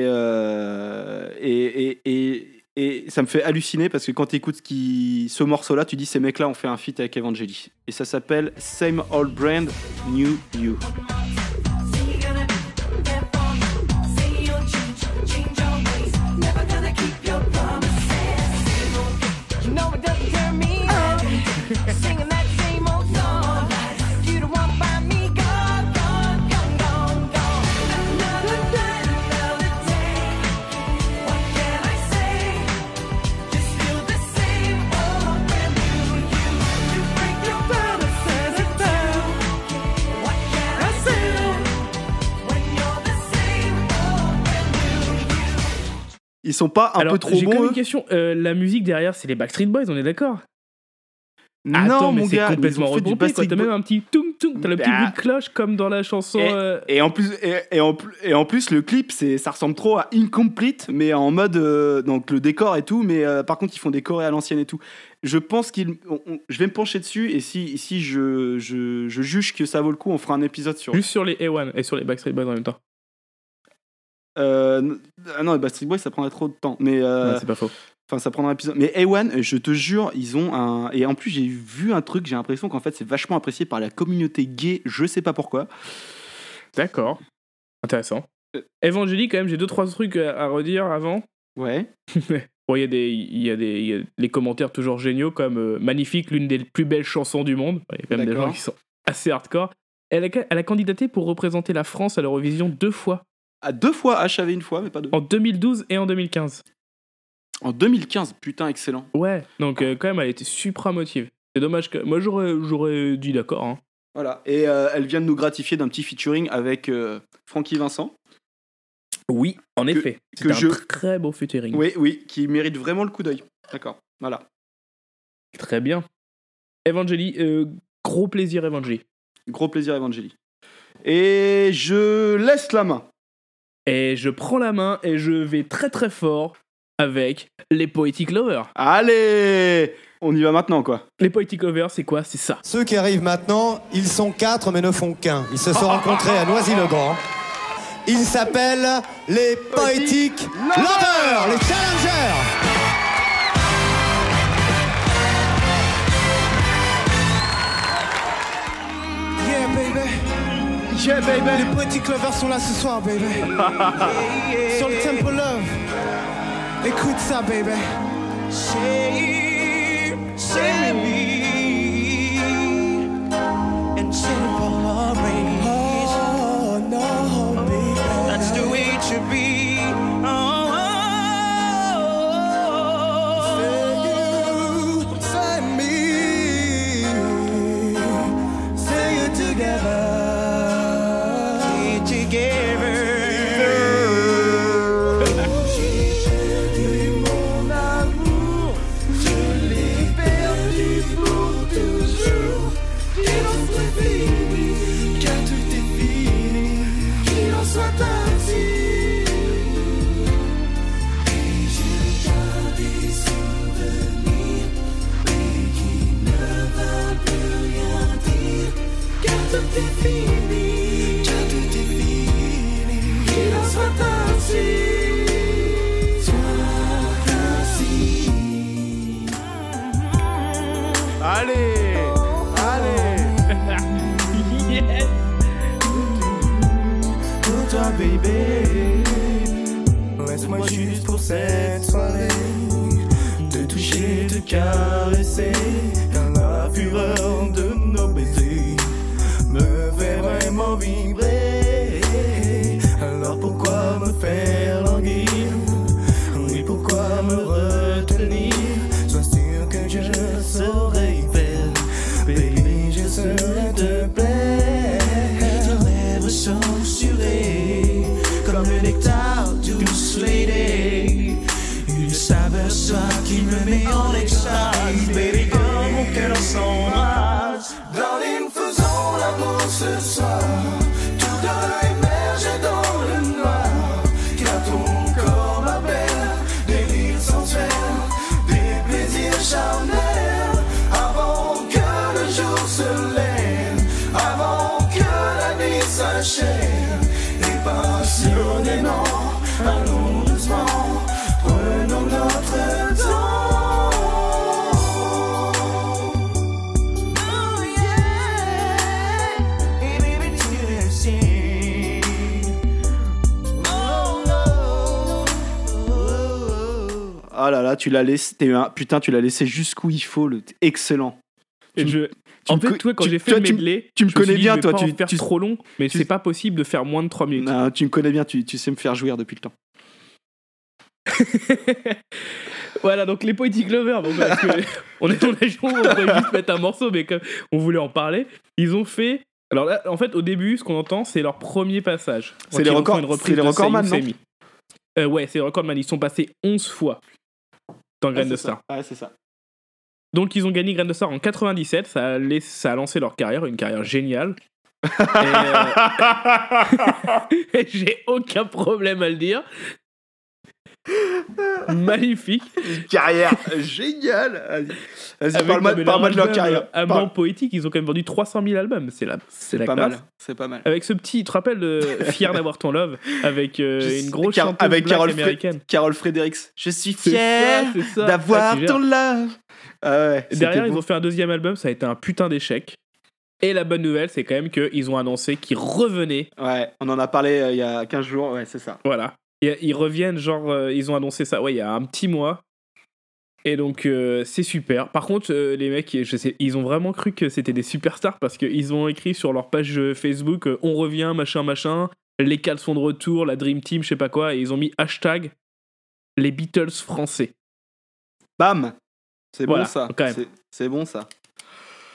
[SPEAKER 1] et, et, et, et ça me fait halluciner parce que quand tu écoutes ce, qui, ce morceau-là, tu dis ces mecs-là ont fait un feat avec Evangeli. Et ça s'appelle Same Old Brand, New. You Ils sont pas un
[SPEAKER 2] Alors,
[SPEAKER 1] peu trop
[SPEAKER 2] j'ai
[SPEAKER 1] bons eux
[SPEAKER 2] une question. Euh, la musique derrière, c'est les Backstreet Boys, on est d'accord?
[SPEAKER 1] Non,
[SPEAKER 2] Attends, mais
[SPEAKER 1] mon gars,
[SPEAKER 2] complètement regroupé. T'as même un petit toum toum. T'as le petit
[SPEAKER 1] Bah.
[SPEAKER 2] bruit de cloche comme dans la chanson.
[SPEAKER 1] Et,
[SPEAKER 2] euh,
[SPEAKER 1] et en plus, et, et en, et en plus, le clip, c'est, ça ressemble trop à Incomplete, mais en mode euh, donc le décor et tout. Mais euh, par contre, ils font des chorés à l'ancienne et tout. Je pense on- je vais me pencher dessus et si, si je, je, je juge que ça vaut le coup, on fera un épisode sur.
[SPEAKER 2] Juste sur les A1 et sur les Backstreet Boys en même temps.
[SPEAKER 1] Euh, ah non, Backstreet Boys, ça prendrait trop de temps. Mais
[SPEAKER 2] Ouais, c'est pas faux.
[SPEAKER 1] Enfin, ça prendra un épisode. Mais A1, je te jure, ils ont un. Et en plus, j'ai vu un truc, j'ai l'impression qu'en fait, c'est vachement apprécié par la communauté gay, je sais pas pourquoi.
[SPEAKER 2] D'accord. Intéressant.
[SPEAKER 1] Euh.
[SPEAKER 2] Evangélie, quand même, j'ai deux trois trucs à, à redire avant.
[SPEAKER 1] Ouais. (laughs)
[SPEAKER 2] bon, il y a des, il y a des, il y a les commentaires toujours géniaux comme euh, magnifique, l'une des plus belles chansons du monde. Il y a quand même des gens qui sont assez hardcore. Elle a, elle a candidaté pour représenter la France à l'Eurovision deux fois,
[SPEAKER 1] À deux fois, H avait une fois, mais pas deux.
[SPEAKER 2] en 2012 et en 2015.
[SPEAKER 1] En 2015, putain, excellent.
[SPEAKER 2] Ouais, donc euh, quand même, elle était supra motive. C'est dommage que. Moi, j'aurais, j'aurais dit d'accord. Hein.
[SPEAKER 1] Voilà. Et euh, elle vient de nous gratifier d'un petit featuring avec euh, Francky Vincent.
[SPEAKER 2] Oui, en
[SPEAKER 1] Que-
[SPEAKER 2] effet.
[SPEAKER 1] que
[SPEAKER 2] C'est un
[SPEAKER 1] je-
[SPEAKER 2] très beau featuring.
[SPEAKER 1] Oui, oui, qui mérite vraiment le coup d'œil. D'accord. Voilà.
[SPEAKER 2] Très bien. Evangélie, euh, gros plaisir, Evangélie.
[SPEAKER 1] Gros plaisir, Evangélie. Et je laisse la main.
[SPEAKER 2] Et je prends la main et je vais très très fort avec les Poetic Lovers.
[SPEAKER 1] Allez On y va maintenant, quoi.
[SPEAKER 2] Les Poetic Lovers, c'est quoi? C'est ça.
[SPEAKER 3] Ceux qui arrivent maintenant, ils sont quatre mais ne font qu'un. Ils se sont rencontrés à Noisy-le-Grand. Ils s'appellent les Poetic Lovers, les Challengers.
[SPEAKER 12] Yeah, baby.
[SPEAKER 1] Yeah, baby.
[SPEAKER 12] Les petits clovers sont là ce soir, baby. (laughs) Sur le Temple Love. Écoute ça, baby. Say, say me. And celebrate. Oh, no, baby. That's the way it should be. Oh, oh,
[SPEAKER 1] l'as laissé. t'es un- Putain, tu l'as laissé jusqu'où il faut. Le... Excellent.
[SPEAKER 2] Et
[SPEAKER 1] Tu
[SPEAKER 2] je- En fait, toi, quand j'ai fait
[SPEAKER 1] toi,
[SPEAKER 2] le medley,
[SPEAKER 1] tu me connais bien, toi, tu-
[SPEAKER 2] en faire trop long, mais c'est pas possible de faire moins de 3 minutes.
[SPEAKER 1] Non, tu me connais bien, tu, tu sais me faire jouir depuis le temps. (laughs)
[SPEAKER 2] Voilà, donc les Poetic Lovers, bon, parce que (laughs) on est jours où on pourrait juste mettre un morceau, mais comme on voulait en parler, ils ont fait. Alors là, en fait, au début, ce qu'on entend, c'est leur premier passage.
[SPEAKER 1] C'est les records- c'est les recordman.
[SPEAKER 2] Euh, Ouais, c'est les Recordman. Ils sont passés 11 fois dans Grain de. Star.
[SPEAKER 1] C'est ça.
[SPEAKER 2] Donc, ils ont gagné Grain de Star en 97. Ça a, laiss- ça a lancé leur carrière, une carrière géniale. Et, euh, (laughs) (laughs) J'ai aucun problème à le dire. Magnifique.
[SPEAKER 1] Une carrière géniale. Vas-y, parle-moi de leur carrière.
[SPEAKER 2] euh, Amant poétique, ils ont quand même vendu 300 000 albums. C'est la, c'est
[SPEAKER 1] pas
[SPEAKER 2] classe.
[SPEAKER 1] mal. C'est pas mal.
[SPEAKER 2] Avec ce petit, tu te rappelles de (laughs) Fier d'avoir ton love avec euh, une grosse
[SPEAKER 1] Car-
[SPEAKER 2] chanteuse
[SPEAKER 1] avec Carole,
[SPEAKER 2] américaine.
[SPEAKER 1] Carole Fredericks. Je suis fier d'avoir
[SPEAKER 2] Ah,
[SPEAKER 1] ton love. Ah ouais,
[SPEAKER 2] Derrière, ils ont fait un deuxième album, ça a été un putain d'échec. Et la bonne nouvelle, c'est quand même qu'ils ont annoncé qu'ils revenaient.
[SPEAKER 1] Ouais, on en a parlé euh, il y a 15 jours, ouais, c'est ça.
[SPEAKER 2] Voilà. Et ils reviennent, genre, euh, ils ont annoncé ça, ouais, il y a un petit mois. Et donc, euh, c'est super. Par contre, euh, les mecs, je sais, ils ont vraiment cru que c'était des superstars parce qu'ils ont écrit sur leur page euh, Facebook euh, On revient, machin, machin. Les Cals sont de retour, la Dream Team, je sais pas quoi. Et ils ont mis hashtag les Beatles français.
[SPEAKER 1] Bam C'est
[SPEAKER 2] Voilà,
[SPEAKER 1] bon ça. C'est bon ça.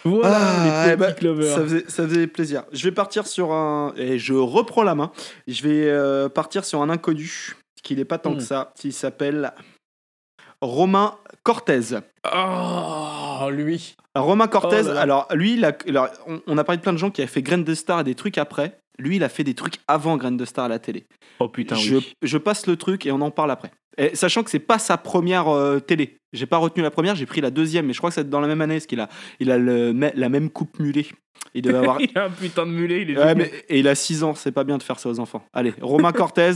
[SPEAKER 2] Voilà,
[SPEAKER 1] Ah,
[SPEAKER 2] les
[SPEAKER 1] eh ben, ça, faisait, ça faisait plaisir. Je vais partir sur un. Et je reprends la main. Je vais euh, partir sur un inconnu qui n'est pas tant
[SPEAKER 2] Hmm.
[SPEAKER 1] que ça. Il s'appelle Romain Cortez.
[SPEAKER 2] Oh, lui.
[SPEAKER 1] Romain Cortez,
[SPEAKER 2] Oh
[SPEAKER 1] alors lui, il a- alors, on, on a parlé de plein de gens qui avaient fait Grain de Star et des trucs après. Lui, il a fait des trucs avant Grain de Star à la télé.
[SPEAKER 2] Oh putain,
[SPEAKER 1] je,
[SPEAKER 2] oui.
[SPEAKER 1] je passe le truc et on en parle après. Et sachant que c'est pas sa première euh, télé. J'ai pas retenu la première, j'ai pris la deuxième, mais je crois que c'est dans la même année, parce qu'il a, il a le, la même coupe mulet. Il devait avoir. (laughs)
[SPEAKER 2] il a un putain de mulet, il est
[SPEAKER 1] Ouais,
[SPEAKER 2] génial.
[SPEAKER 1] mais- et il a 6 ans, c'est pas bien de faire ça aux enfants. Allez, Romain (laughs) Cortez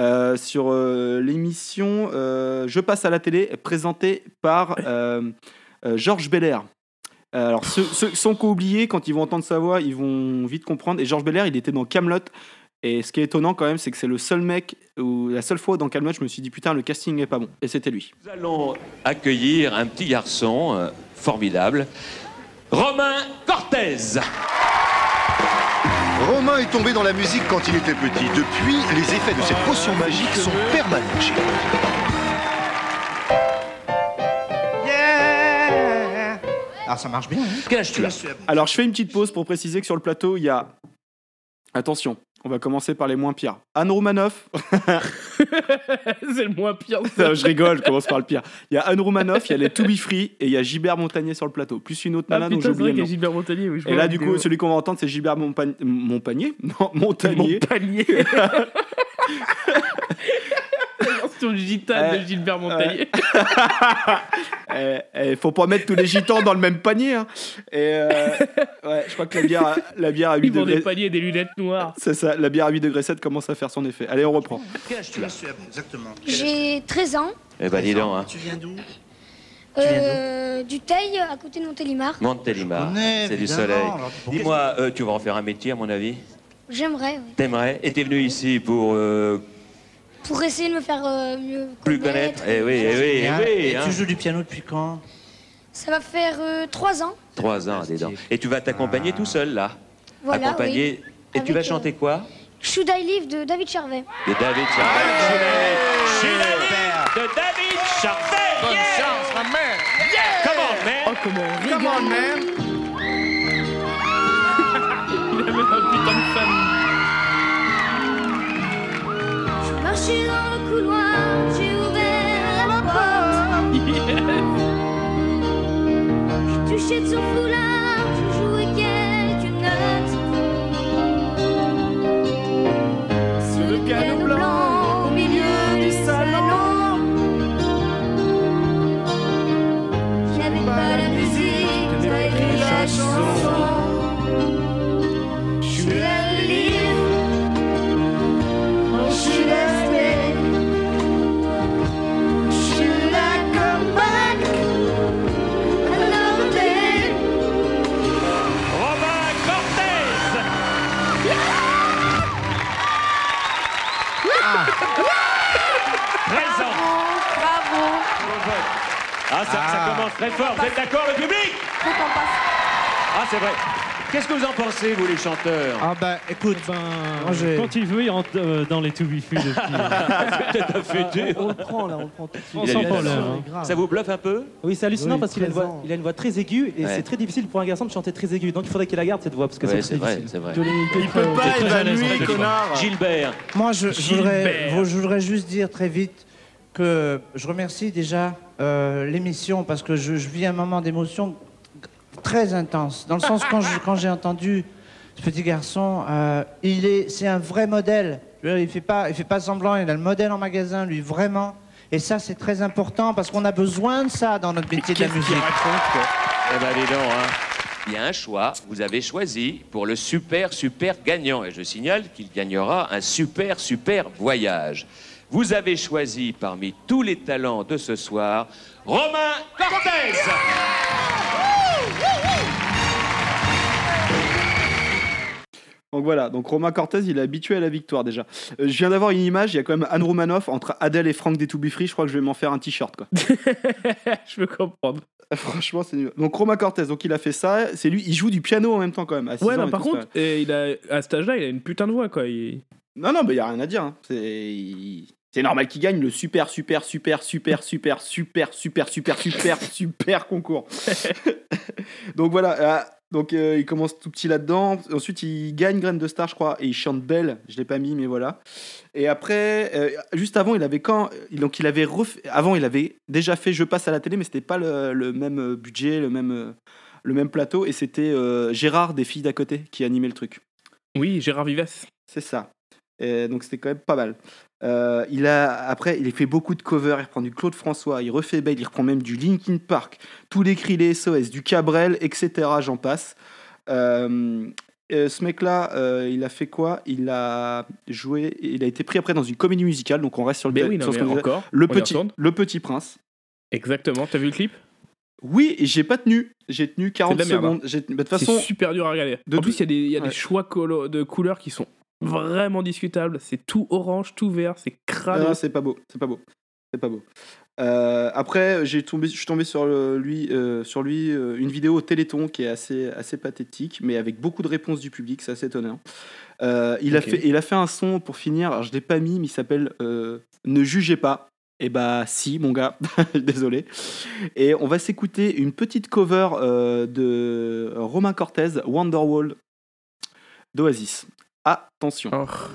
[SPEAKER 1] euh, sur euh, l'émission Je passe à la télé, présentée par Georges Belair. Alors, ceux, ceux, ceux qui ont oublié, quand ils vont entendre sa voix, ils vont vite comprendre. Et Georges Belair, il était dans Camelot. Et ce qui est étonnant quand même, c'est que c'est le seul mec, ou la seule fois dans Camelot, je me suis dit putain, le casting est pas bon. Et c'était lui.
[SPEAKER 13] Nous allons accueillir un petit garçon euh, formidable, Romain Cortez.
[SPEAKER 14] Romain est tombé dans la musique quand il était petit. Depuis, les effets de cette potion magique sont permanents chez lui.
[SPEAKER 15] Yeah Ah, ça marche bien. Hein
[SPEAKER 13] Quel âge tu as?
[SPEAKER 1] Alors, je fais une petite pause pour préciser que sur le plateau, il y a. Attention, on va commencer par les moins pires. Anne Roumanoff. (laughs)
[SPEAKER 2] c'est le moins pire. (laughs)
[SPEAKER 1] Non, je rigole, je commence par le pire. Il y a Anne Roumanoff, il y a les To Be Free et il y a Gilbert Montagnier sur le plateau. Plus une autre
[SPEAKER 2] Ah
[SPEAKER 1] nana dont
[SPEAKER 2] putain,
[SPEAKER 1] j'ai oublié nom.
[SPEAKER 2] Gilbert Montagnier. oui, je
[SPEAKER 1] Et là, du
[SPEAKER 2] vidéo.
[SPEAKER 1] coup, celui qu'on va entendre, c'est Gilbert Montagnier. Montagnier? Non, Montagnier.
[SPEAKER 2] Montagnier. (laughs) Version digitale de Gilbert Montagnier. (laughs)
[SPEAKER 1] Eh, eh, faut pas mettre tous les gitans dans le même panier. hein. Et euh, ouais, je crois que la bière, à- la bière à 8
[SPEAKER 2] Ils vendent des
[SPEAKER 1] degrés.
[SPEAKER 2] paniers et des lunettes noires. (laughs)
[SPEAKER 1] C'est ça, la bière à 8 degrés 7 commence à faire son effet. Allez, on reprend.
[SPEAKER 13] Quel âge tu as
[SPEAKER 15] Exactement.
[SPEAKER 16] J'ai 13 ans,
[SPEAKER 13] Eh ben dis donc, hein.
[SPEAKER 15] Tu viens d'où?
[SPEAKER 16] Euh, du Teil à côté de Montélimar.
[SPEAKER 13] Montélimar, c'est du soleil. Dis-moi, euh, tu vas en faire un métier à mon avis?
[SPEAKER 16] J'aimerais, oui.
[SPEAKER 13] T'aimerais? Et t'es venu ici pour euh,
[SPEAKER 16] Pour essayer de me faire euh, mieux
[SPEAKER 13] plus connaître Eh oui, eh oui, eh oui.
[SPEAKER 15] Et
[SPEAKER 13] hein.
[SPEAKER 15] tu joues du piano depuis quand?
[SPEAKER 16] Ça va faire euh, trois ans.
[SPEAKER 13] Trois ans, dis donc. Et tu vas t'accompagner tout seul, là?
[SPEAKER 16] Voilà,
[SPEAKER 13] Accompagner. Et tu vas
[SPEAKER 16] euh,
[SPEAKER 13] chanter quoi?
[SPEAKER 16] Should I Live de David Charvet.
[SPEAKER 13] De David Charvet. De David Charvet.
[SPEAKER 12] Bonne
[SPEAKER 13] Yeah.
[SPEAKER 12] chance, ma man.
[SPEAKER 13] Come on, man.
[SPEAKER 2] Oh, comment on
[SPEAKER 12] Come on, man. (laughs)
[SPEAKER 16] Marché dans le couloir, j'ai ouvert la porte. (laughs) J'ai touché de son foulard,
[SPEAKER 13] très fort. Vous êtes d'accord, le public Ah, c'est vrai. Qu'est-ce que vous en pensez, vous, les chanteurs
[SPEAKER 15] Ah bah écoute, moi, j'ai-
[SPEAKER 17] Quand il veut, il rentre euh, dans les tout bifus depuis.
[SPEAKER 13] Peut-être un futur.
[SPEAKER 11] On le prend là, on le prend tout de suite.
[SPEAKER 17] On sent pas l'air. hein.
[SPEAKER 13] Ça vous bluffe un peu?
[SPEAKER 11] Oui, c'est hallucinant
[SPEAKER 15] Oui,
[SPEAKER 11] parce qu'il a, une voix- il a une voix très aiguë et
[SPEAKER 13] Ouais.
[SPEAKER 11] c'est très difficile pour un garçon de chanter très aigu. Donc il faudrait qu'il la garde cette voix parce que
[SPEAKER 13] Ouais,
[SPEAKER 11] c'est
[SPEAKER 13] c'est
[SPEAKER 11] très
[SPEAKER 13] vrai,
[SPEAKER 11] difficile.
[SPEAKER 13] c'est vrai.
[SPEAKER 1] Il peut pas évaluer, connard.
[SPEAKER 13] Gilbert.
[SPEAKER 15] Moi, je, je voudrais,
[SPEAKER 2] Gilbert.
[SPEAKER 15] je voudrais juste dire très vite que je remercie déjà euh, l'émission parce que je, je vis un moment d'émotion très intense. Dans le sens quand je- quand j'ai entendu ce petit garçon, euh, il est, c'est un vrai modèle. Il fait pas, il fait pas semblant. Il a le modèle en magasin, lui vraiment. Et ça, c'est très important parce qu'on a besoin de ça dans notre métier de la musique.
[SPEAKER 13] Eh ben, dis donc, hein. Il y a un choix. Vous avez choisi pour le super, super gagnant. Et je signale qu'il gagnera un super, super voyage. Vous avez choisi parmi tous les talents de ce soir Romain Cortez.
[SPEAKER 1] Donc voilà, donc Romain Cortez, il est habitué à la victoire déjà. Euh, je viens d'avoir une image, il y a quand même Anne Romanoff entre Adèle et Franck des To Be Free, je crois que je vais m'en faire un t-shirt quoi. (laughs)
[SPEAKER 2] Je peux comprendre. (laughs)
[SPEAKER 1] Franchement, c'est nul. Donc Romain Cortez, donc il a fait ça, c'est lui, il joue du piano en même temps quand même. à six
[SPEAKER 2] Ouais,
[SPEAKER 1] ans
[SPEAKER 2] non,
[SPEAKER 1] et
[SPEAKER 2] par
[SPEAKER 1] tout,
[SPEAKER 2] contre, il a, à cet âge-là, il a une putain de voix, quoi. Il-
[SPEAKER 1] Non, non, mais il y a rien à dire. hein. C'est normal qu'il gagne le super, super, super, super, super, super, super, super, super, super concours. (laughs) donc voilà, euh, donc euh, il commence tout petit là-dedans. Ensuite, il gagne Graine de Star, je crois, et il chante Belle. Je l'ai pas mis, mais voilà. Et après, euh, juste avant, il avait quand donc il avait avant, il avait déjà fait Je passe à la télé, mais c'était pas le, le même budget, le même le même plateau, et c'était euh, Gérard des filles d'à côté qui animait le truc.
[SPEAKER 2] Oui, Gérard Vives.
[SPEAKER 1] C'est ça. Et donc c'était quand même pas mal. Euh, il a après il a fait beaucoup de covers. Il reprend du Claude François, il refait Belle, il reprend même du Linkin Park, tous les cris les SOS, du Cabrel, etc. J'en passe. Euh, euh, ce mec-là, euh, il a fait quoi? Il a joué, il a été pris après dans une comédie musicale. Donc on reste sur le,
[SPEAKER 2] Mais oui, non,
[SPEAKER 1] sur
[SPEAKER 2] encore,
[SPEAKER 1] le petit, le petit prince.
[SPEAKER 2] Exactement. T'as vu le clip?
[SPEAKER 1] Oui, j'ai pas tenu. J'ai tenu 40
[SPEAKER 2] C'est de la merde,
[SPEAKER 1] secondes.
[SPEAKER 2] hein.
[SPEAKER 1] J'ai- bah,
[SPEAKER 2] C'est super dur à regarder.
[SPEAKER 1] de
[SPEAKER 2] en plus, il y a des, il y a
[SPEAKER 1] Ouais.
[SPEAKER 2] des choix de couleurs qui sont vraiment discutables. C'est tout orange, tout vert, c'est crado.
[SPEAKER 1] Non, c'est pas beau, c'est pas beau, c'est pas beau. Euh, après, j'ai tombé, je suis tombé sur le- lui, euh, sur lui euh, une vidéo au Téléthon qui est assez, assez pathétique, mais avec beaucoup de réponses du public, c'est assez étonnant. Euh, il, a fait, il a fait un son pour finir, alors je l'ai pas mis, mais il s'appelle euh, Ne jugez pas. Et bah si, mon gars, (laughs) désolé. Et on va s'écouter une petite cover euh, de Romain Cortez, Wonderwall d'Oasis. Attention.
[SPEAKER 2] Oh.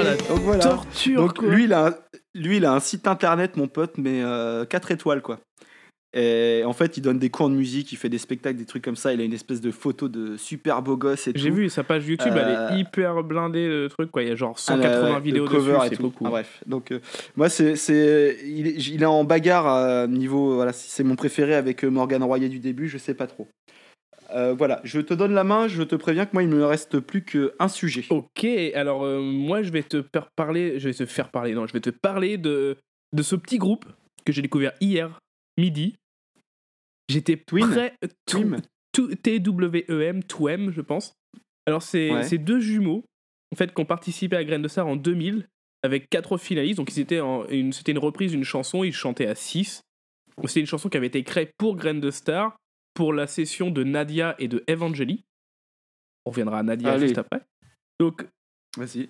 [SPEAKER 1] Et, et-
[SPEAKER 2] la
[SPEAKER 1] donc voilà.
[SPEAKER 2] torture,
[SPEAKER 1] Donc
[SPEAKER 2] quoi.
[SPEAKER 1] lui, il a, un- lui, il a un site internet, mon pote, mais 4 étoiles quoi. Et en fait, il donne des cours de musique, il fait des spectacles, des trucs comme ça. Il a une espèce de photo de super beau gosse et tout.
[SPEAKER 2] J'ai vu sa page YouTube, elle
[SPEAKER 1] Euh,
[SPEAKER 2] est hyper blindée de trucs, quoi. Il y a genre
[SPEAKER 1] Ah,
[SPEAKER 2] 180
[SPEAKER 1] ouais, ouais,
[SPEAKER 2] vidéos
[SPEAKER 1] de cover
[SPEAKER 2] dessus,
[SPEAKER 1] et
[SPEAKER 2] c'est
[SPEAKER 1] tout.
[SPEAKER 2] beaucoup.
[SPEAKER 1] Ah, bref, donc euh, moi c'est c'est il, est- il est en bagarre à niveau voilà si c'est mon préféré avec euh, Morgan Royer du début, je sais pas trop. Euh, voilà, je te donne la main, je te préviens que moi il me reste plus qu'un sujet.
[SPEAKER 2] Ok, alors euh, moi je vais te parler, je vais te faire parler, non, je vais te parler de, de ce petit groupe que j'ai découvert hier midi. J'étais prêt.
[SPEAKER 1] Twim.
[SPEAKER 2] T- T-W-E-M, Twem, je pense. Alors c'est
[SPEAKER 1] Ouais.
[SPEAKER 2] deux jumeaux en fait qui ont participé à Graines de Star en 2000 avec quatre finalistes. Donc ils étaient en une, c'était une reprise d'une chanson, ils chantaient à 6. C'était une chanson qui avait été créée pour Graines de Star pour la session de Nadia et de Evangeli. On reviendra à Nadia
[SPEAKER 1] Allez.
[SPEAKER 2] juste après. Donc
[SPEAKER 1] Vas-y.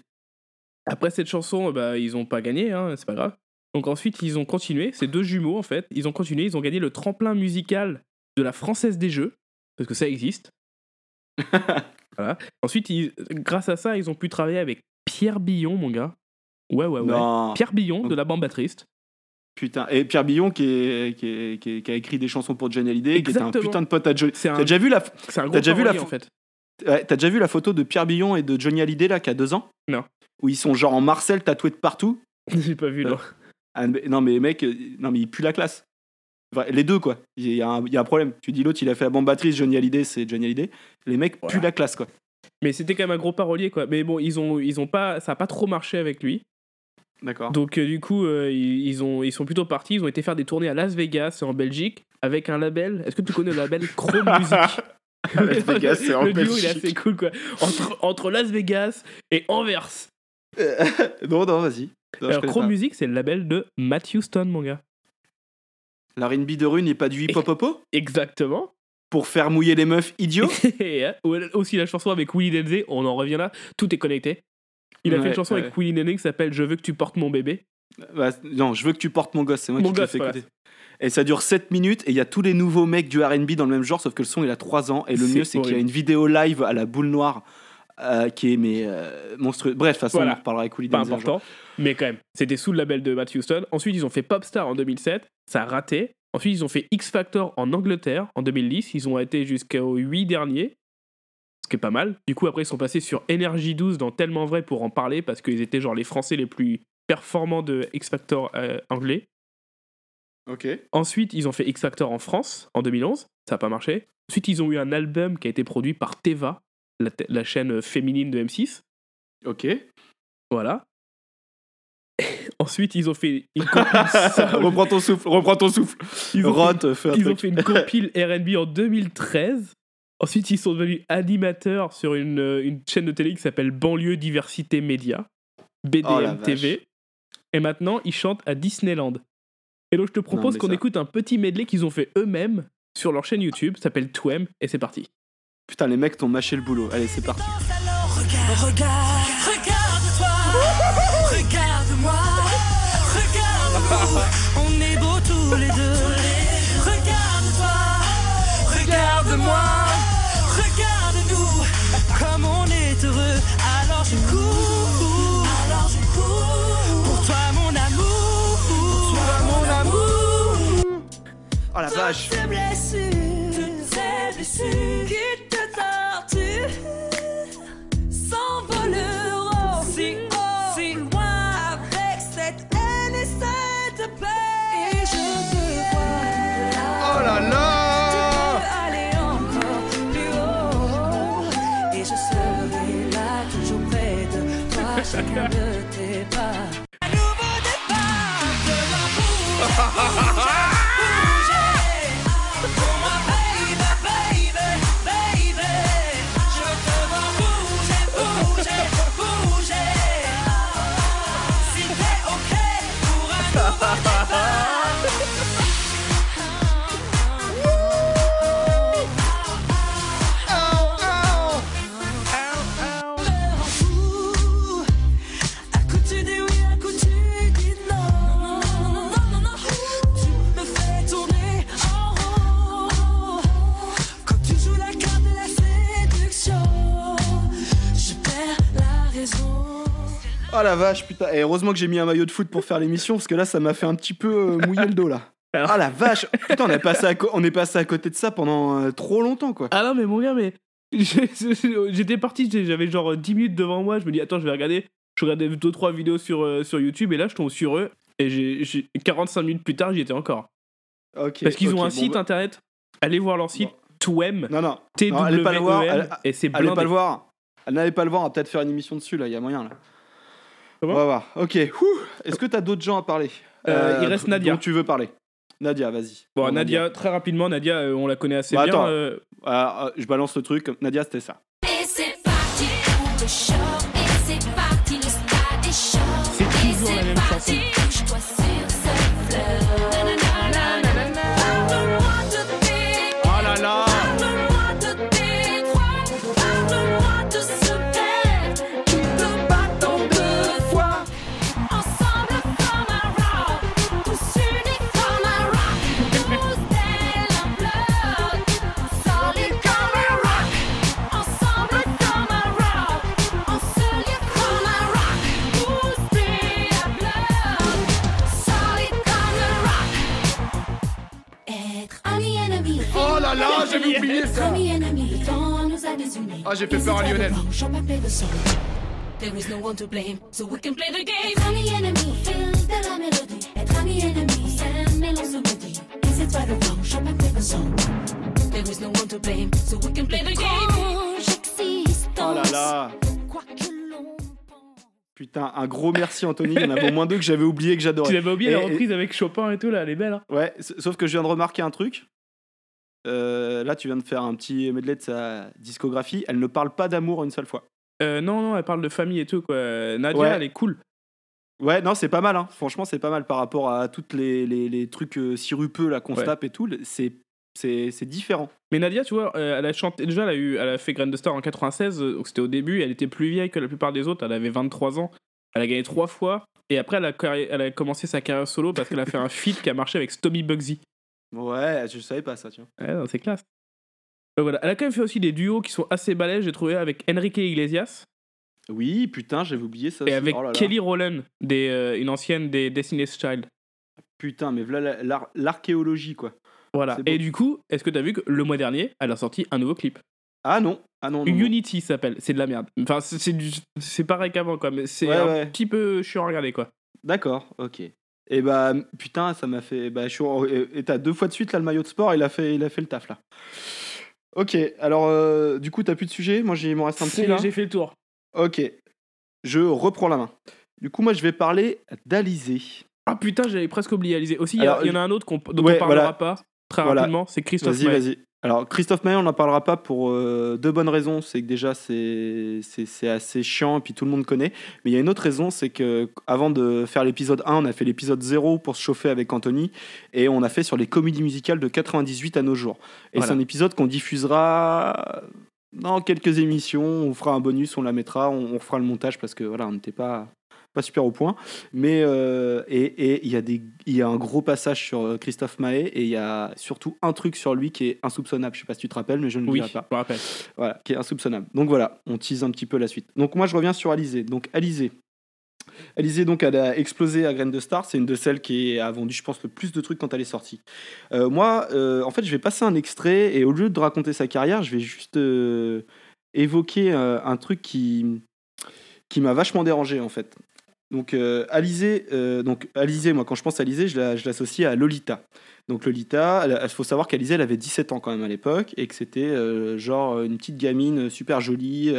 [SPEAKER 2] après cette chanson, bah, ils ont pas gagné, hein, c'est pas grave. Donc ensuite, ils ont continué, ces deux jumeaux en fait, ils ont continué, ils ont gagné le tremplin musical de la Française des Jeux, parce que ça existe. (laughs) voilà. Ensuite, ils- grâce à ça, ils ont pu travailler avec Pierre Billon, mon gars. Ouais, ouais, ouais.
[SPEAKER 1] Non.
[SPEAKER 2] Pierre Billon de la bande Triste.
[SPEAKER 1] Putain, et Pierre Billon qui, est, qui, est- qui est- qui a écrit des chansons pour Johnny Hallyday, qui était un putain de pote à Johnny. T'as déjà vu la
[SPEAKER 2] C'est un gros
[SPEAKER 1] T'as déjà vu la
[SPEAKER 2] en fait.
[SPEAKER 1] Ouais, t'as déjà vu la photo de Pierre Billon et de Johnny Hallyday là qui a deux ans?
[SPEAKER 2] Non.
[SPEAKER 1] Où ils sont genre en Marcel tatoués de partout? (laughs)
[SPEAKER 2] J'ai pas vu, non.
[SPEAKER 1] Ah, non mais mec, euh, non mais il pue la classe. Enfin, les deux quoi. Il y, a un, il y a un problème. Tu dis l'autre il a fait la bombe battrice, Johnny Hallyday c'est Johnny Hallyday. Les mecs puent la classe quoi.
[SPEAKER 2] Mais c'était quand même un gros parolier, quoi. Mais bon, ils ont, ils ont pas, ça a pas trop marché avec lui.
[SPEAKER 1] D'accord.
[SPEAKER 2] Donc euh, du coup, euh, ils, ils ont, ils sont plutôt partis. Ils ont été faire des tournées à Las Vegas et en Belgique avec un label. Est-ce que tu connais le label (laughs) Chrome Music
[SPEAKER 1] Las Vegas, c'est en
[SPEAKER 2] Le duo, il est assez cool, quoi. Entre, entre Las Vegas et Anvers. (laughs)
[SPEAKER 1] non non vas-y. Non, je
[SPEAKER 2] Alors
[SPEAKER 1] connais
[SPEAKER 2] Chrome
[SPEAKER 1] pas.
[SPEAKER 2] Music, c'est le label de Matthew Stone, mon gars.
[SPEAKER 1] La R&B de rue n'est pas du hip hop popo
[SPEAKER 2] Exactement.
[SPEAKER 1] Pour faire mouiller les meufs idiots? (laughs)
[SPEAKER 2] Et euh, aussi la chanson avec Willy Denzé, on en revient là. Tout est connecté. Il a fait une chanson
[SPEAKER 1] ouais.
[SPEAKER 2] avec Willy Denzé qui s'appelle Je veux que tu portes mon bébé.
[SPEAKER 1] Bah, non, je veux que tu portes mon gosse, c'est moi
[SPEAKER 2] Mon
[SPEAKER 1] qui fais
[SPEAKER 2] voilà.
[SPEAKER 1] écouter. Et ça dure 7 minutes et il y a tous les nouveaux mecs du RB dans le même genre, sauf que le son il a 3 ans. Et le mieux, c'est qu'il y a une vidéo live à la boule noire euh, qui est mais, euh, monstrueux. Bref, de toute façon,
[SPEAKER 2] Voilà.
[SPEAKER 1] on en reparlera avec Willy
[SPEAKER 2] Pas important, mais quand même. C'était sous le label de Matthew Stone. Ensuite, ils ont fait Popstar en 2007. Ça a raté. Ensuite, ils ont fait X Factor en Angleterre en 2010. Ils ont été jusqu'aux 8 derniers. Qui est pas mal. Du coup, après, ils sont passés sur Energy 12 dans Tellement Vrai pour en parler parce qu'ils étaient genre les Français les plus performants de X Factor euh, anglais.
[SPEAKER 1] Ok.
[SPEAKER 2] Ensuite, ils ont fait X Factor en France en 2011. Ça n'a pas marché. Ensuite, ils ont eu un album qui a été produit par Teva, la, chaîne féminine de M6.
[SPEAKER 1] Ok.
[SPEAKER 2] Voilà. (laughs) Ensuite, ils ont fait une compile (laughs)
[SPEAKER 1] reprends ton souffle, reprends ton souffle.
[SPEAKER 2] Ils ont, fait, ils ont fait une compile R&B en 2013. Ensuite, ils sont devenus animateurs sur une, euh, une chaîne de télé qui s'appelle Banlieue Diversité Média, BDM
[SPEAKER 1] Oh.
[SPEAKER 2] TV. Et maintenant, ils chantent à Disneyland. Et donc, je te propose qu'on
[SPEAKER 1] ça-
[SPEAKER 2] écoute un petit medley qu'ils ont fait eux-mêmes sur leur chaîne YouTube, ça s'appelle Twem, et c'est parti.
[SPEAKER 1] Putain, les mecs t'ont mâché le boulot. Allez, c'est parti.
[SPEAKER 5] Regarde, regarde, regarde-toi, (laughs) regarde-moi, regarde-nous,
[SPEAKER 1] Oh la vache.
[SPEAKER 5] Toutes ces blessures, toutes ces blessures qui te torturent s'envoleront si haut, si loin avec cette haine et cette paix. Et je te vois là.
[SPEAKER 1] Oh là Oh la vache, putain. Et heureusement que j'ai mis un maillot de foot pour faire l'émission, parce que là, ça m'a fait un petit peu euh, mouiller le dos, là. Ah la vache Putain, on est passé à, on est passé à côté de ça pendant euh, trop longtemps, quoi.
[SPEAKER 2] Ah non, mais mon gars, mais. (laughs) J'étais parti, j'avais genre 10 minutes devant moi. Je me dis, attends, je vais regarder. Je regardais 2-3 vidéos sur, euh, sur YouTube et là, je tombe sur eux. Et j'ai j'ai- 45 minutes plus tard, j'y étais encore.
[SPEAKER 1] Ok,
[SPEAKER 2] Parce qu'ils ont un
[SPEAKER 1] bon,
[SPEAKER 2] site
[SPEAKER 1] bah-
[SPEAKER 2] internet. Allez voir leur site, Twem.
[SPEAKER 1] Non, non.
[SPEAKER 2] t
[SPEAKER 1] Non, allez pas le voir.
[SPEAKER 2] E
[SPEAKER 1] allez-
[SPEAKER 2] et c'est
[SPEAKER 1] allez pas le voir. N'allez pas le voir, on va peut-être faire une émission dessus, là, il y a moyen, là.
[SPEAKER 2] Ça va
[SPEAKER 1] on va voir. Ok. Est-ce que t'as d'autres gens à parler
[SPEAKER 2] Euh, il reste
[SPEAKER 1] dont
[SPEAKER 2] Nadia.
[SPEAKER 1] tu veux parler Nadia, vas-y.
[SPEAKER 2] Bon, Nadia, très rapidement, Nadia, euh, on la connaît assez
[SPEAKER 1] Bah,
[SPEAKER 2] bien.
[SPEAKER 1] attends.
[SPEAKER 2] euh,
[SPEAKER 1] je balance le truc. Nadia, c'était ça. Oublié ça.
[SPEAKER 9] Ami ennemi, le temps nous a désunis.
[SPEAKER 1] Ah, j'ai fait peur à Lionel.
[SPEAKER 9] There is no one to blame, so we can play the game. Être ami ennemi, au fil de la mélodie. Être ami ennemi, on s'aime et l'on se maudit. Et c'est toi le vent, j'en play the song. There is no one to blame, so we can play the game. J'existe.
[SPEAKER 1] Oh là là Putain, un gros merci Anthony. Il y en avait au moins deux que j'avais oublié que j'adorais.
[SPEAKER 2] Tu l'avais oublié
[SPEAKER 1] Et-
[SPEAKER 2] la
[SPEAKER 1] et-
[SPEAKER 2] reprise avec Chopin et tout, là, elle est belle. Hein.
[SPEAKER 1] Ouais, sauf que je viens de remarquer un truc. Euh, là, tu viens de faire un petit medley de sa discographie. Elle ne parle pas d'amour une seule fois.
[SPEAKER 2] Euh, non, non, elle parle de famille et tout, quoi. Nadia,
[SPEAKER 1] Ouais.
[SPEAKER 2] elle est cool.
[SPEAKER 1] Ouais, non, c'est pas mal. Hein. Franchement, c'est pas mal par rapport à tous les, les, les trucs euh, sirupeux là qu'on se
[SPEAKER 2] Ouais.
[SPEAKER 1] tape et tout. C'est c'est différent.
[SPEAKER 2] Mais Nadia, tu vois, elle a chanté. Déjà, elle a, eu, elle a fait Grain de Star en 96, euh, donc c'était au début. Elle était plus vieille que la plupart des autres. Elle avait 23 ans. Elle a gagné trois fois. Et après, elle a, carri- elle a commencé sa carrière solo parce qu'elle a fait un (laughs) feat qui a marché avec Stomy Bugsy.
[SPEAKER 1] Ouais, je savais pas ça, tiens.
[SPEAKER 2] Ouais, non, c'est classe. Donc voilà. Elle a quand même fait aussi des duos qui sont assez balèzes, j'ai trouvé, avec Enrique Iglesias
[SPEAKER 1] Oui, putain, j'avais oublié ça.
[SPEAKER 2] et
[SPEAKER 1] aussi.
[SPEAKER 2] avec
[SPEAKER 1] Oh là là.
[SPEAKER 2] Kelly Rowland, des, euh, une ancienne des Destiny's Child.
[SPEAKER 1] Putain, mais voilà l'ar- l'archéologie quoi.
[SPEAKER 2] Voilà. Et du coup, est-ce que t'as vu que le mois dernier, elle a sorti un nouveau clip?
[SPEAKER 1] Ah non, ah non, non, non.
[SPEAKER 2] Unity s'appelle, c'est de la merde. Enfin, c'est c'est du- c'est pareil qu'avant, quoi, mais c'est
[SPEAKER 1] Ouais,
[SPEAKER 2] un
[SPEAKER 1] ouais.
[SPEAKER 2] petit peu chiant à regarder, quoi.
[SPEAKER 1] D'accord, ok. Et bah putain, ça m'a fait. Bah, je suis... Et t'as deux fois de suite là le maillot de sport, il a fait, il a fait le taf là. Ok, alors euh, du coup t'as plus de sujet, moi j'ai- il m'en reste un petit
[SPEAKER 2] C'est-
[SPEAKER 1] là.
[SPEAKER 2] J'ai fait le tour.
[SPEAKER 1] Ok, je reprends la main. Du coup moi je vais parler d'Alizé.
[SPEAKER 2] Ah putain, j'avais presque oublié Alizé. Aussi, il y, a-
[SPEAKER 1] Alors,
[SPEAKER 2] il y en a un autre qu'on- dont
[SPEAKER 1] ouais,
[SPEAKER 2] on parlera
[SPEAKER 1] voilà.
[SPEAKER 2] pas très
[SPEAKER 1] Voilà.
[SPEAKER 2] rapidement, c'est Christophe
[SPEAKER 1] Vas-y, vas-y. Alors Christophe Maé, on n'en parlera pas pour euh, deux bonnes raisons. C'est que déjà c'est c'est c'est assez chiant et puis tout le monde connaît. Mais il y a une autre raison, c'est que avant de faire l'épisode 1, on a fait l'épisode 0 pour se chauffer avec Anthony et on a fait sur les comédies musicales de 98 à nos jours. Et
[SPEAKER 2] Voilà.
[SPEAKER 1] c'est un épisode qu'on diffusera dans quelques émissions. On fera un bonus, on la mettra, on, on fera le montage parce que voilà, on n'était pas pas super au point. Mais euh, et et il y a des il y a un gros passage sur euh, Christophe Maé et il y a surtout un truc sur lui qui est insoupçonnable. Je sais pas si tu te rappelles, mais je ne le
[SPEAKER 2] Oui,
[SPEAKER 1] dirai pas.
[SPEAKER 2] je me rappelle.
[SPEAKER 1] Voilà, qui est insoupçonnable. Donc voilà, on tease un petit peu la suite. Donc moi je reviens sur Alizé. Donc Alizé. Alizé, donc, elle a explosé à Graines de Star. C'est une de celles qui a vendu, je pense, le plus de trucs quand elle est sortie. Euh, moi, euh, en fait, je vais passer un extrait et au lieu de raconter sa carrière, je vais juste euh, évoquer un truc qui, qui m'a vachement dérangé, en fait. Donc, euh, Alizé, euh, donc, Alizé, moi, quand je pense à Alizé, je la- je l'associe à Lolita. Donc, Lolita, il faut savoir qu'Alizé, elle avait 17 ans quand même à l'époque et que c'était euh, genre une petite gamine super jolie,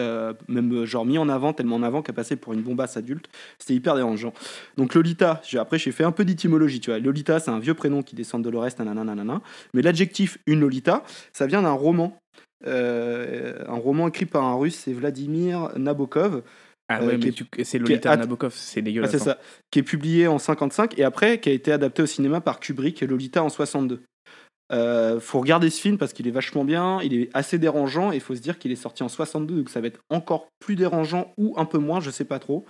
[SPEAKER 1] même genre mis en avant, tellement en avant qu'elle passait pour une bombasse adulte. C'était hyper dérangeant. Donc, Lolita, après, j'ai fait un peu d'étymologie, tu vois. Lolita, c'est un vieux prénom qui descend de Dolores, nanana, nanana. Mais l'adjectif une Lolita, ça vient d'un roman. un roman écrit par un russe, c'est Vladimir Nabokov.
[SPEAKER 2] Ah
[SPEAKER 1] euh,
[SPEAKER 2] ouais, mais c'est Lolita Nabokov, c'est
[SPEAKER 1] ah,
[SPEAKER 2] dégueulasse.
[SPEAKER 1] c'est
[SPEAKER 2] hein.
[SPEAKER 1] ça. Qui est publié en 55 et après qui a été adapté au cinéma par Kubrick, Lolita en 62. Euh, faut regarder ce film parce qu'il est vachement bien, il est assez dérangeant et il faut se dire qu'il est sorti en 62 donc ça va être encore plus dérangeant ou un peu moins, je sais pas trop.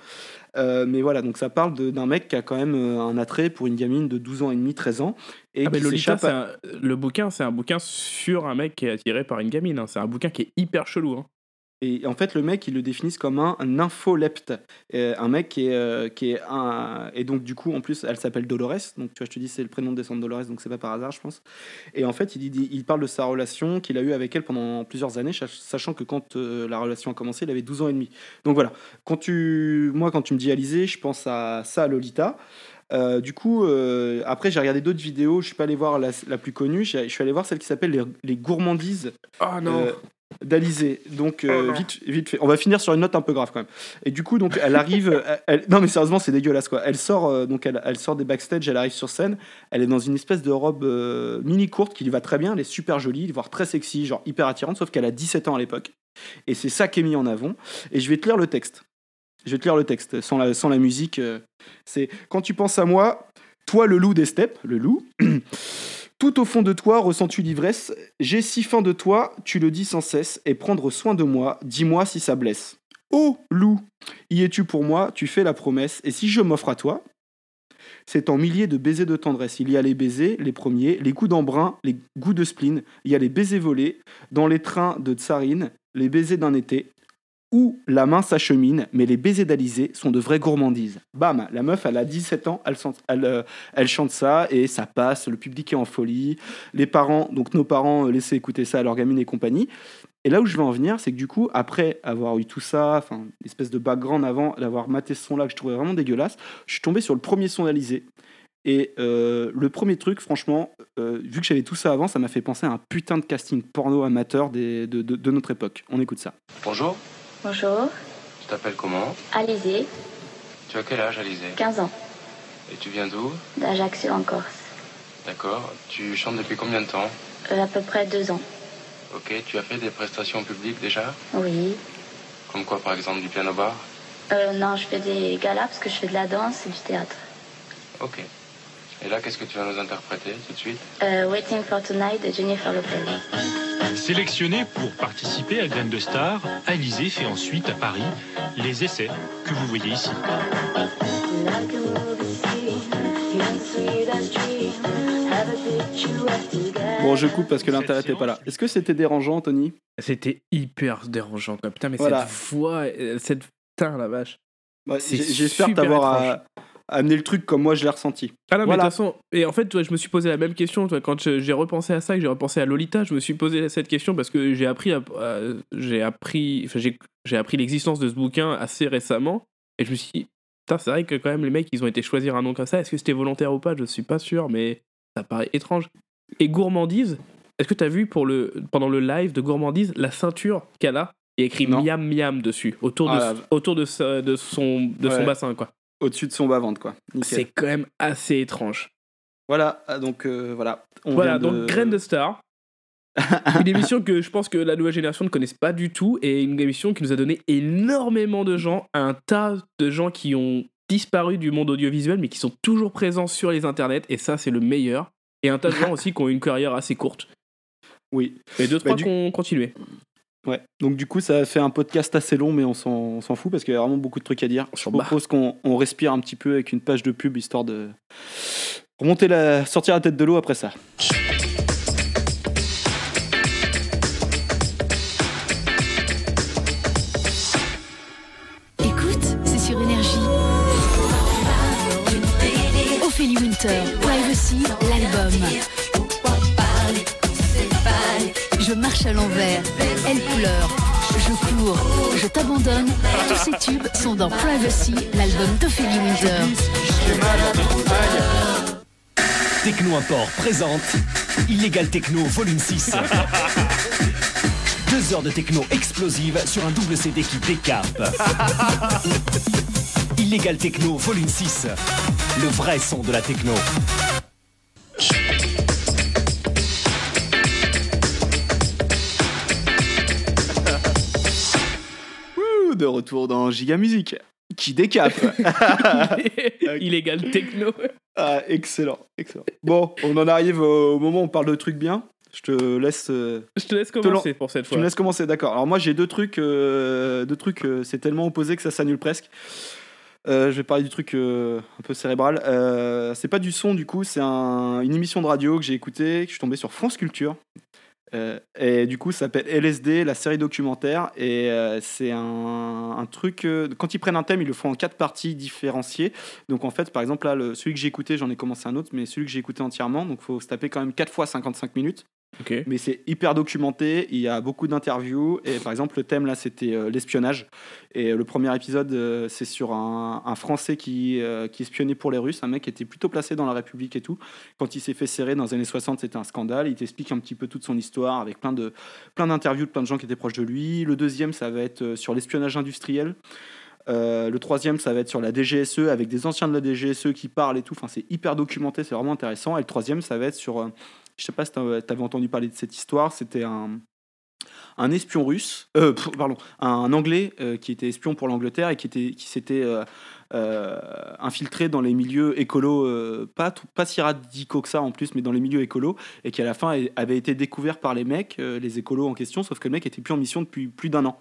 [SPEAKER 1] Euh, mais voilà, donc ça parle d'un mec qui a quand même euh, un attrait pour une gamine de 12 ans et demi, 13 ans et
[SPEAKER 2] Ah,
[SPEAKER 1] qui
[SPEAKER 2] Lolita,
[SPEAKER 1] à-
[SPEAKER 2] un- le bouquin, c'est un bouquin sur un mec qui est attiré par une gamine. hein. C'est un bouquin qui est hyper chelou. hein.
[SPEAKER 1] Et en fait, le mec, ils le définissent comme un, un infolepte. Euh, un mec qui est, euh, qui est un. Et donc, du coup, en plus, elle s'appelle Dolores. Donc, tu vois, je te dis, c'est le prénom de descendre Dolores, donc c'est pas par hasard, je pense. Et en fait, il, dit- il parle de sa relation qu'il a eue avec elle pendant plusieurs années, sach- sachant que quand euh, la relation a commencé, il avait 12 ans et demi. Donc voilà. Quand tu, moi, quand tu me dis Alizé, je pense à ça, à Lolita. Euh, du coup, euh, après, j'ai regardé d'autres vidéos. Je suis pas allé voir la, la plus connue. Je suis allé voir celle qui s'appelle les, les gourmandises.
[SPEAKER 2] Ah non.
[SPEAKER 1] euh, d'Alizé. Donc, euh, vite, vite fait. On va finir sur une note un peu grave quand même. Et du coup, donc, elle arrive. (laughs) elle- non, mais sérieusement, c'est dégueulasse quoi. Elle sort, euh, donc, elle, elle sort des backstage, elle arrive sur scène. Elle est dans une espèce de robe euh, mini courte qui lui va très bien. Elle est super jolie, voire très sexy, genre hyper attirante, sauf qu'elle a 17 ans à l'époque. Et c'est ça qui est mis en avant. Et je vais te lire le texte. Je vais te lire le texte sans la, sans la musique. C'est quand tu penses à moi, toi le loup des steppes, le loup. (clears throat) Tout au fond de toi ressens-tu l'ivresse? J'ai si faim de toi, tu le dis sans cesse, et prendre soin de moi, dis-moi si ça blesse. Oh, loup, y es-tu pour moi? Tu fais la promesse, et si je m'offre à toi? C'est en milliers de baisers de tendresse. Il y a les baisers, les premiers, les coups d'embrun, les goûts de spleen, il y a les baisers volés, dans les trains de tsarine, les baisers d'un été, où la main s'achemine, mais les baisers d'Alizé sont de vraies gourmandises. Bam, la meuf, elle a 17 ans, elle, euh, elle chante ça et ça passe, le public est en folie. Les parents, donc nos parents, euh, laissaient écouter ça à leur gamine et compagnie. Et là où je veux en venir, c'est que du coup, après avoir eu tout ça, enfin, une espèce de background avant d'avoir maté ce son-là que je trouvais vraiment dégueulasse, je suis tombé sur le premier son d'Alizé. Et euh, le premier truc, franchement, vu que j'avais tout ça avant, ça m'a fait penser à un putain de casting porno amateur de notre époque. On écoute ça.
[SPEAKER 18] Bonjour,
[SPEAKER 16] Bonjour,
[SPEAKER 18] tu t'appelles comment
[SPEAKER 16] Alizé,
[SPEAKER 18] Tu as quel âge, Alizé
[SPEAKER 16] 15 ans,
[SPEAKER 18] Et tu viens d'où
[SPEAKER 16] d'Ajaccio en Corse.
[SPEAKER 18] D'accord. Tu chantes depuis combien de temps
[SPEAKER 16] Euh, à peu près deux ans.
[SPEAKER 18] Ok, tu as fait des prestations publiques déjà
[SPEAKER 16] Oui.
[SPEAKER 18] Comme quoi, par exemple, du piano bar
[SPEAKER 16] Euh, non, je fais des galas parce que je fais de la danse et du théâtre.
[SPEAKER 18] Ok. Et là, qu'est-ce que tu vas nous interpréter tout de suite?
[SPEAKER 16] Euh, Waiting for Tonight de Jennifer Lopez.
[SPEAKER 19] Sélectionné pour participer à Graines de Star, Alizé fait ensuite à Paris les essais que vous voyez ici.
[SPEAKER 1] Bon, je coupe parce que l'intérêt n'était pas là. Est-ce que c'était dérangeant, Tony
[SPEAKER 2] C'était hyper dérangeant quoi. Putain, mais
[SPEAKER 1] Voilà.
[SPEAKER 2] cette voix, cette. Putain, la vache.
[SPEAKER 1] Ouais, j'ai- J'espère t'avoir amené le truc comme moi je l'ai ressenti.
[SPEAKER 2] Ah non, mais de toute façon, et en fait, je me suis posé la même question. quand j'ai repensé à ça, que j'ai repensé à Lolita, je me suis posé cette question parce que j'ai appris, j'ai appris, j'ai appris l'existence de ce bouquin assez récemment, et je me suis dit, putain, c'est vrai que quand même les mecs, ils ont été choisir un nom comme ça. Est-ce que c'était volontaire ou pas? Je suis pas sûr, mais ça paraît étrange. Et gourmandise, est-ce que tu as vu pour le pendant le live de gourmandise la ceinture qu'elle a et écrit miam miam dessus autour de
[SPEAKER 1] Ah,
[SPEAKER 2] autour de, sa- de son de son
[SPEAKER 1] Ouais.
[SPEAKER 2] bassin quoi.
[SPEAKER 1] Au-dessus de son bas-ventre, quoi.
[SPEAKER 2] C'est quand même assez étrange.
[SPEAKER 1] Voilà, ah, donc euh, voilà. On
[SPEAKER 2] voilà,
[SPEAKER 1] de-
[SPEAKER 2] donc Graine de Star. (laughs) une émission que je pense que la nouvelle génération ne connaisse pas du tout et une émission qui nous a donné énormément de gens, un tas de gens qui ont disparu du monde audiovisuel mais qui sont toujours présents sur les internets et ça c'est le meilleur. Et un tas de gens (laughs) aussi qui ont une carrière assez courte.
[SPEAKER 1] Oui.
[SPEAKER 2] Et deux,
[SPEAKER 1] Bah,
[SPEAKER 2] trois
[SPEAKER 1] du-
[SPEAKER 2] qui ont continué.
[SPEAKER 1] Ouais, donc du coup, ça a fait un podcast assez long, mais on s'en on s'en fout parce qu'il y a vraiment beaucoup de trucs à dire. Je propose qu'on on respire un petit peu avec une page de pub histoire de remonter la, sortir la tête de l'eau après ça.
[SPEAKER 9] Écoute, c'est sur Énergie. Ophélie Winter, Privacy, l'album. Je marche à l'envers, elle pleure, je cours, je t'abandonne. Tous ces tubes sont dans Privacy, l'album d'Ophélie Winter.
[SPEAKER 20] Techno Import présente Illégal Techno Volume 6. Deux heures de techno explosive sur un double CD qui décape. Illégal Techno Volume 6. Le vrai son de la techno.
[SPEAKER 1] De retour dans Giga Music, qui décape. (laughs) (laughs)
[SPEAKER 2] Illégal techno.
[SPEAKER 1] Ah, excellent, excellent. Bon, on en arrive au moment où on parle de trucs bien. Je te laisse. euh,
[SPEAKER 2] Je te laisse commencer pour cette
[SPEAKER 1] Tu
[SPEAKER 2] fois.
[SPEAKER 1] me laisses commencer, d'accord. Alors moi j'ai deux trucs, euh, deux trucs. euh, c'est tellement opposé que ça s'annule presque. Je vais parler du truc un peu cérébral. C'est pas du son du coup, c'est un- une émission de radio que j'ai écoutée, que je suis tombé sur France Culture. Euh, et du coup, ça s'appelle LSD, la série documentaire. Et euh, c'est un, truc. euh, quand ils prennent un thème, ils le font en quatre parties différenciées. Donc en fait, par exemple, là, le- celui que j'ai écouté, j'en ai commencé un autre, mais celui que j'ai écouté entièrement, donc faut se taper quand même 4 fois 55 minutes. Mais c'est hyper documenté, il y a beaucoup d'interviews. Et par exemple, le thème là, c'était euh, l'espionnage. Et euh, le premier épisode, euh, c'est sur un, Français qui, qui espionnait pour les Russes, un mec qui était plutôt placé dans la République et tout. Quand il s'est fait serrer dans les années 60, c'était un scandale. Il t'explique un petit peu toute son histoire avec plein de plein d'interviews de plein de gens qui étaient proches de lui. Le deuxième, ça va être sur l'espionnage industriel. Le troisième, ça va être sur la DGSE avec des anciens de la DGSE qui parlent et tout. Enfin, c'est hyper documenté, c'est vraiment intéressant. Et le troisième, ça va être sur. Euh, je sais pas si tu avais entendu parler de cette histoire. C'était un, un espion russe, euh, pardon, un anglais euh, qui était espion pour l'Angleterre et qui, était, qui s'était euh, euh, infiltré dans les milieux écolos, euh, pas, pas si radicaux que ça en plus, mais dans les milieux écolos, et qui à la fin avait été découvert par les mecs, euh, les écolos en question, sauf que le mec était plus en mission depuis plus d'un an.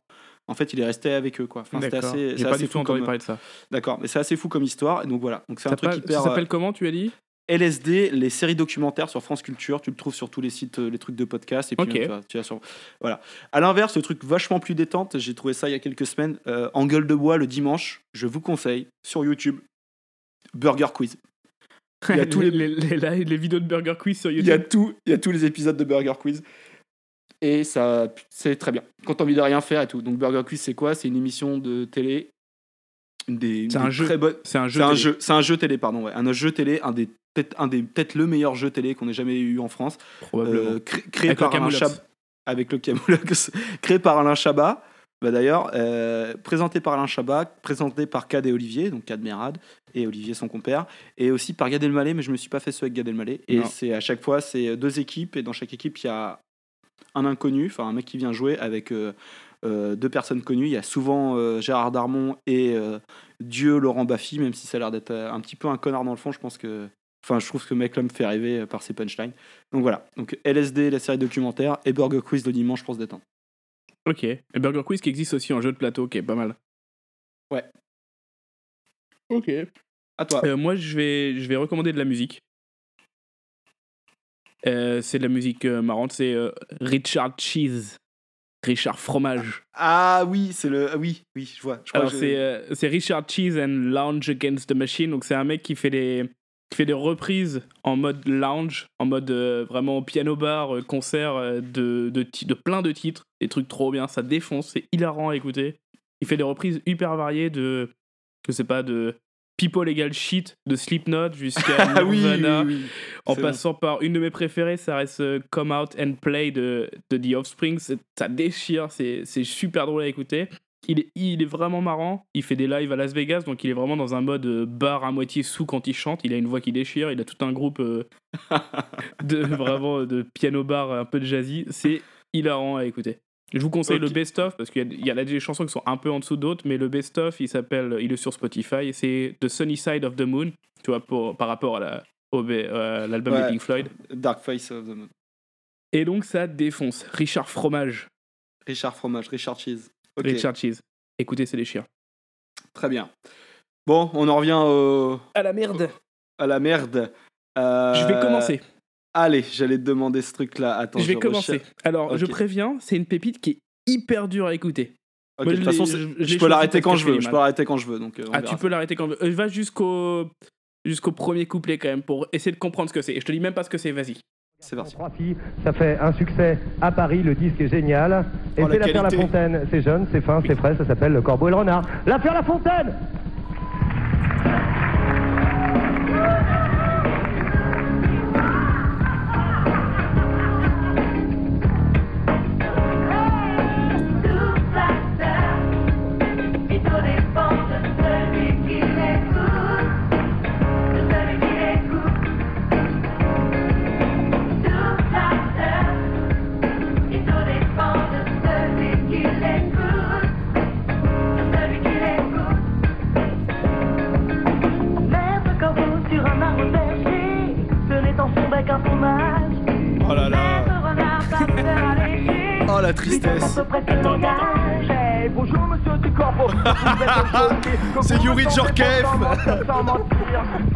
[SPEAKER 1] En fait, il est resté avec eux, quoi. Enfin, c'était
[SPEAKER 2] D'accord.
[SPEAKER 1] assez,
[SPEAKER 2] J'ai pas
[SPEAKER 1] assez
[SPEAKER 2] du tout entendu
[SPEAKER 1] comme-
[SPEAKER 2] parler de ça.
[SPEAKER 1] D'accord, mais c'est assez fou comme histoire. Et donc voilà. Donc c'est un truc
[SPEAKER 2] pa-
[SPEAKER 1] hyper.
[SPEAKER 2] ça s'appelle
[SPEAKER 1] euh,
[SPEAKER 2] comment, tu as dit?
[SPEAKER 1] LSD, les séries documentaires sur France Culture, tu le trouves sur tous les sites, euh, les trucs de podcast. Et puis tu tu sur... Voilà. À l'inverse, le truc vachement plus détente, j'ai trouvé ça il y a quelques semaines, euh, en gueule de bois le dimanche, je vous conseille, sur YouTube, Burger Quiz. Il y a (laughs) tous les,
[SPEAKER 2] les, les- les- les vidéos de Burger Quiz sur
[SPEAKER 1] il
[SPEAKER 2] YouTube.
[SPEAKER 1] y a tout, il y a tous les épisodes de Burger Quiz. Et ça, c'est très bien. Quand t'as envie de rien faire et tout. Donc Burger Quiz, c'est quoi? C'est une émission de télé.
[SPEAKER 2] C'est un jeu.
[SPEAKER 1] Bonnes-
[SPEAKER 2] C'est un jeu
[SPEAKER 1] C'est un
[SPEAKER 2] télé.
[SPEAKER 1] jeu. C'est un jeu télé, pardon. Ouais. Un jeu télé, un des peut-être un des peut-être le meilleur jeu télé qu'on ait jamais eu en France.
[SPEAKER 2] Probablement.
[SPEAKER 1] Euh, cré- créé
[SPEAKER 2] Avec
[SPEAKER 1] par Alain. Chabat. Avec le Camoulox. (laughs) créé par Alain Chabat. Bah d'ailleurs, euh, présenté par Alain Chabat, présenté par Cad et Olivier, donc Cad Merad et Olivier son compère, et aussi par Gad Elmaleh, mais je me suis pas fait ceux avec Gad Elmaleh. Et c'est à chaque fois, c'est deux équipes, et dans chaque équipe, il y a un inconnu, enfin un mec qui vient jouer avec euh, euh, deux personnes connues. Il y a souvent euh, Gérard Darmon et euh, Dieu Laurent Baffy, même si ça a l'air d'être euh, un petit peu un connard dans le fond, je pense que. Enfin, je trouve que ce mec-là me fait rêver euh, par ses punchlines. Donc voilà. Donc LSD, la série documentaire, et Burger Quiz le dimanche pour se détendre.
[SPEAKER 2] Ok. Et Burger Quiz qui existe aussi en jeu de plateau, qui est pas mal.
[SPEAKER 1] Ouais.
[SPEAKER 2] Ok.
[SPEAKER 1] À toi.
[SPEAKER 2] Euh, moi, je vais, je vais recommander de la musique. Euh, c'est de la musique euh, marrante, c'est euh, Richard Cheese. Richard Fromage.
[SPEAKER 1] Ah oui, c'est le. ah oui, oui, je vois. Je crois
[SPEAKER 2] Alors
[SPEAKER 1] que je-
[SPEAKER 2] c'est euh, c'est Richard Cheese and Lounge Against the Machine. Donc c'est un mec qui fait des qui fait des reprises en mode lounge, en mode euh, vraiment piano bar, euh, concert euh, de, de, plein de titres, des trucs trop bien, ça défonce, c'est hilarant à écouter. Il fait des reprises hyper variées de je sais pas de People Legal Shit de Slipknot jusqu'à (laughs)
[SPEAKER 1] Ah oui,
[SPEAKER 2] Nirvana,
[SPEAKER 1] oui, oui.
[SPEAKER 2] en passant par une de mes préférées, ça reste Come Out and Play de, de The Offspring. Ça déchire, c'est super drôle à écouter. Il est, il est vraiment marrant. Il fait des lives à Las Vegas, donc il est vraiment dans un mode euh, bar à moitié sous quand il chante. Il a une voix qui déchire. Il a tout un groupe euh, (laughs) de vraiment de piano bar un peu de jazzy. C'est hilarant à écouter. Je vous conseille le best-of parce qu'il y y a des chansons qui sont un peu en dessous d'autres, mais le best-of, il s'appelle, il est sur Spotify c'est The Sunny Side of the Moon, tu vois, pour, par rapport à la- euh, l'album
[SPEAKER 1] Ouais.
[SPEAKER 2] de Pink Floyd.
[SPEAKER 1] Dark Face of the Moon.
[SPEAKER 2] Et donc ça défonce. Richard Fromage,
[SPEAKER 1] Richard Fromage, Richard Cheese. Ok,
[SPEAKER 2] Richard Cheese. Écoutez, c'est déchire.
[SPEAKER 1] Très bien. Bon, on en revient au-
[SPEAKER 2] À la merde.
[SPEAKER 1] à la merde. Euh,
[SPEAKER 2] Je vais commencer.
[SPEAKER 1] Allez, j'allais te demander ce truc-là. Attends,
[SPEAKER 2] je vais commencer.
[SPEAKER 1] recherche.
[SPEAKER 2] Alors, je préviens, c'est une pépite qui est hyper dure à écouter.
[SPEAKER 1] De toute
[SPEAKER 2] je
[SPEAKER 1] façon,
[SPEAKER 2] je-
[SPEAKER 1] je,
[SPEAKER 2] je l'ai
[SPEAKER 1] peux l'arrêter quand je veux. Je peux l'arrêter quand je veux. Donc, euh, on
[SPEAKER 2] Ah, tu peux l'arrêter quand euh, Va jusqu'au jusqu'au premier couplet quand même pour essayer de comprendre ce que c'est. Et je te dis même pas ce que c'est, vas-y.
[SPEAKER 1] C'est parti.
[SPEAKER 3] Trois filles, ça fait un succès à Paris, le disque est génial. Et
[SPEAKER 1] Oh, la
[SPEAKER 3] c'est l'affaire La. Fontaine, c'est jeune, c'est fin, c'est frais, ça s'appelle Le Corbeau et le Renard. L'affaire La Fontaine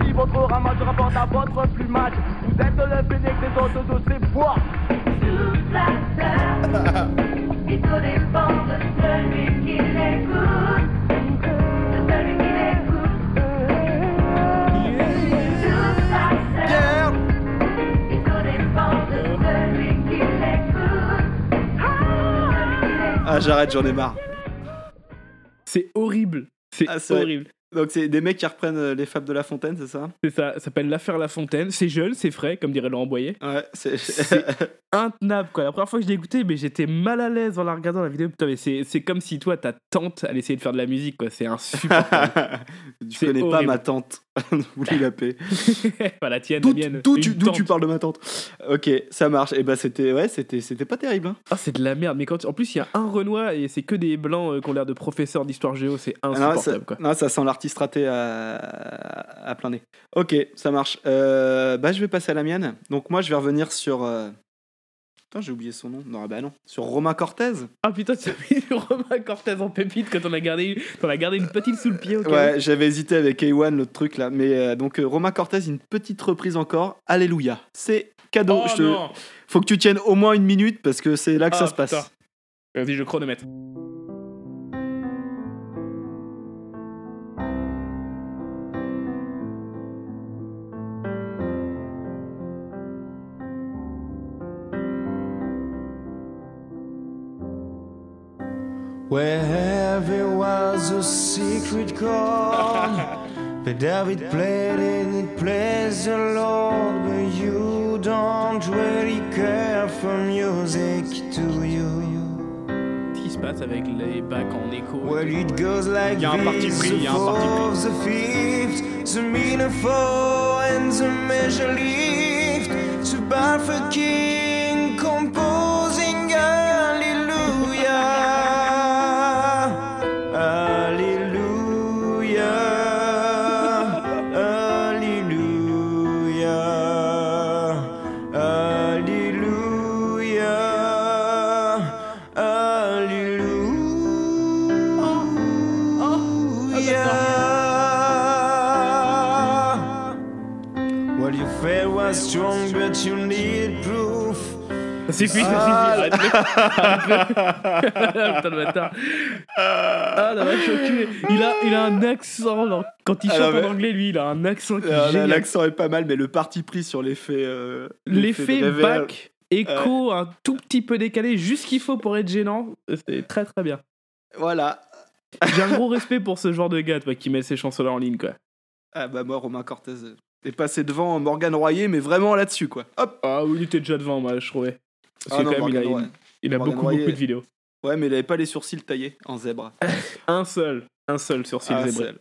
[SPEAKER 5] Si votre ramage rapporte à votre plumage, vous êtes le de.
[SPEAKER 1] Ah, j'arrête, j'en ai marre.
[SPEAKER 2] C'est
[SPEAKER 1] Ah,
[SPEAKER 2] horrible.
[SPEAKER 1] Donc, c'est des mecs qui reprennent euh, les fables de La Fontaine, c'est ça?
[SPEAKER 2] C'est ça, ça s'appelle L'affaire La Fontaine. C'est jeune, c'est frais, comme dirait Laurent Boyer.
[SPEAKER 1] Ouais, c'est.
[SPEAKER 2] Intenable quoi. La première fois que je l'ai écouté, mais j'étais mal à l'aise en la regardant la vidéo. Putain, mais c'est c'est comme si toi, ta tante allait essayer de faire de la musique quoi. C'est insupportable. (laughs)
[SPEAKER 1] Tu connais pas ma tante. (laughs) Vous lui la paix. (laughs)
[SPEAKER 2] pas la tienne,
[SPEAKER 1] D'où
[SPEAKER 2] la mienne.
[SPEAKER 1] d'où tu, d'où
[SPEAKER 2] tante.
[SPEAKER 1] tu parles de ma tante? Ok, ça marche. Et bah c'était ouais, c'était c'était pas terrible. Hein.
[SPEAKER 2] Ah, c'est de la merde. Mais quand en plus, il y a un Renoir et c'est que des blancs euh, qui ont l'air de professeurs d'histoire géo. C'est
[SPEAKER 1] Ah non,
[SPEAKER 2] insupportable
[SPEAKER 1] ça,
[SPEAKER 2] quoi.
[SPEAKER 1] non, ça sent l'artiste raté à, à plein nez. Ok, ça marche. Euh, bah je vais passer à la mienne. Donc moi je vais revenir sur. euh, Putain, j'ai oublié son nom. Non, bah non. Sur Romain Cortez.
[SPEAKER 2] Ah putain, tu as mis (laughs) Romain Cortez en pépite quand on a gardé, on a gardé une petite sous le pied.
[SPEAKER 1] Ouais, j'avais hésité avec A1, l'autre truc là. Mais euh, donc euh, Romain Cortez, une petite reprise encore. Alléluia. C'est cadeau.
[SPEAKER 2] Oh
[SPEAKER 1] je te-. Faut que tu tiennes au moins une minute parce que c'est là que ça
[SPEAKER 2] Ah,
[SPEAKER 1] se passe.
[SPEAKER 2] Vas-y, je chronomètre.
[SPEAKER 8] Wherever was a secret chord, but David played it, it plays the Lord, but you don't really care for music, do you?
[SPEAKER 2] Avec les bacs en écho?
[SPEAKER 8] Well, it goes like
[SPEAKER 2] Il y a un parti pris, il y a un
[SPEAKER 8] the
[SPEAKER 2] parti pris.
[SPEAKER 8] the fifth, the and the measure lift, the Ah,
[SPEAKER 2] suffit. arrête-le. (laughs) Arrête-le. (laughs) Putain de bâtard. Ah, la vache, enculé. il a, il a un accent. quand il
[SPEAKER 1] Ah,
[SPEAKER 2] chante en anglais, lui, il a un accent qui est
[SPEAKER 1] Euh,
[SPEAKER 2] génial.
[SPEAKER 1] L'accent est pas mal, mais le parti pris sur l'effet. euh,
[SPEAKER 2] L'effet
[SPEAKER 1] de réverb-
[SPEAKER 2] bac, écho, un tout petit peu décalé, juste ce qu'il faut pour être gênant. C'est très très bien.
[SPEAKER 1] Voilà.
[SPEAKER 2] J'ai un gros respect pour ce genre de gars, toi, qui met ses chansons-là en ligne, quoi.
[SPEAKER 1] Ah bah moi, Romain Cortez euh, est passé devant Morgan Royer, mais vraiment là-dessus, quoi. Hop
[SPEAKER 2] Ah oui, il était déjà devant, moi, je trouvais. Parce
[SPEAKER 1] Ah
[SPEAKER 2] que
[SPEAKER 1] non,
[SPEAKER 2] quand même, il a, il beaucoup, beaucoup de vidéos.
[SPEAKER 1] Ouais, mais il avait pas les sourcils taillés en zèbre. (laughs)
[SPEAKER 2] Un seul, un seul Zébré.
[SPEAKER 1] seul.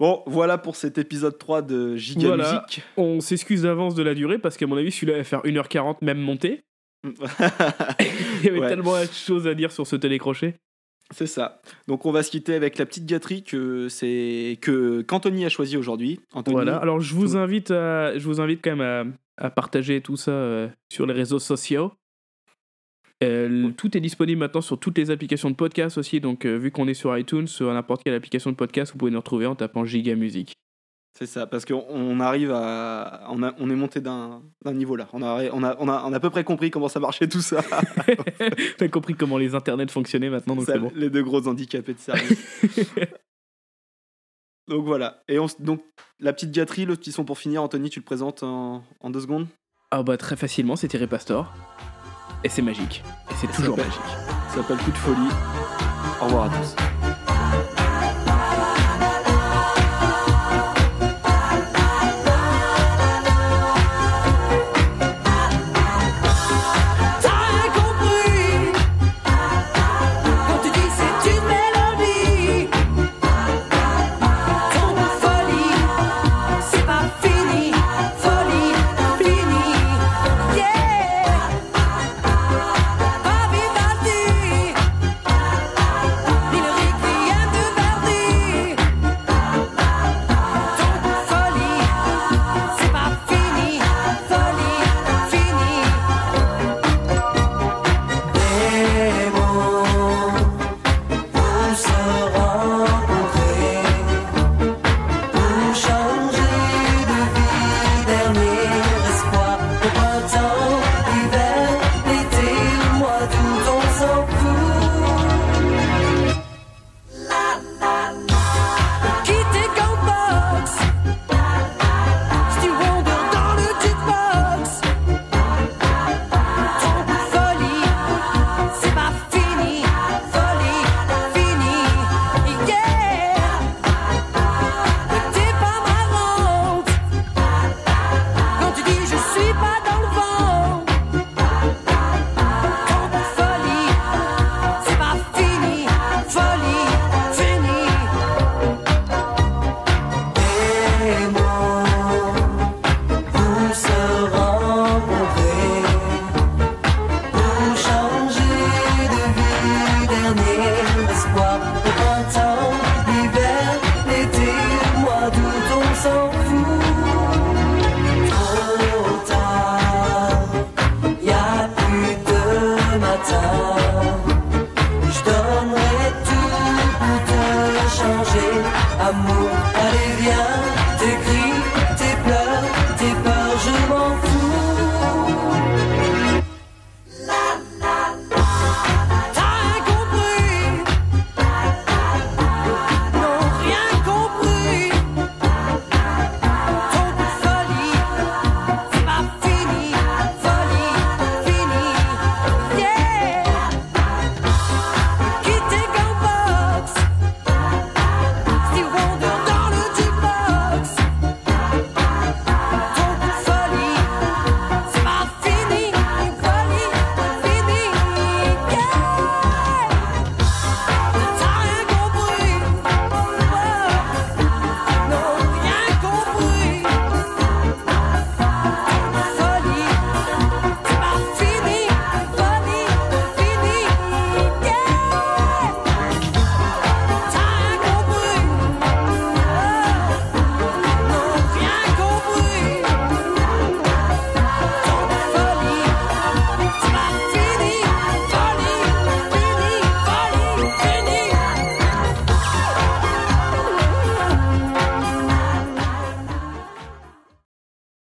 [SPEAKER 1] Bon, voilà pour cet épisode 3 de Giga
[SPEAKER 2] Voilà.
[SPEAKER 1] Musique.
[SPEAKER 2] On s'excuse d'avance de la durée parce qu'à mon avis, celui-là va faire 1h40 même monté. (laughs) Il y avait
[SPEAKER 1] Ouais.
[SPEAKER 2] tellement de choses à dire sur ce télécrochet.
[SPEAKER 1] C'est ça. Donc on va se quitter avec la petite gâterie que c'est que qu'Anthony a choisi aujourd'hui.
[SPEAKER 2] Voilà. Alors je vous invite à, je vous invite quand même à, à partager tout ça euh, sur les réseaux sociaux. Euh, tout est disponible maintenant sur toutes les applications de podcast aussi. Donc euh, vu qu'on est sur iTunes, sur n'importe quelle application de podcast, vous pouvez nous retrouver en tapant Giga Music.
[SPEAKER 1] C'est ça, parce qu'on on arrive à. On, a- on est monté d'un niveau là. On a, on, a, on, a, on a à peu près compris comment ça marchait tout ça. (laughs)
[SPEAKER 2] T'as compris comment les internets fonctionnaient maintenant, donc
[SPEAKER 1] Ça,
[SPEAKER 2] bon.
[SPEAKER 1] Les deux gros handicapés de service. (laughs) donc voilà. Et on, donc la petite gâterie, le petit son pour finir, Anthony, tu le présentes en, en deux secondes?
[SPEAKER 2] Ah bah très facilement, c'est Thierry Pastor. Et c'est magique. Et c'est toujours magique.
[SPEAKER 1] Ça s'appelle Coup de folie. Au revoir à tous.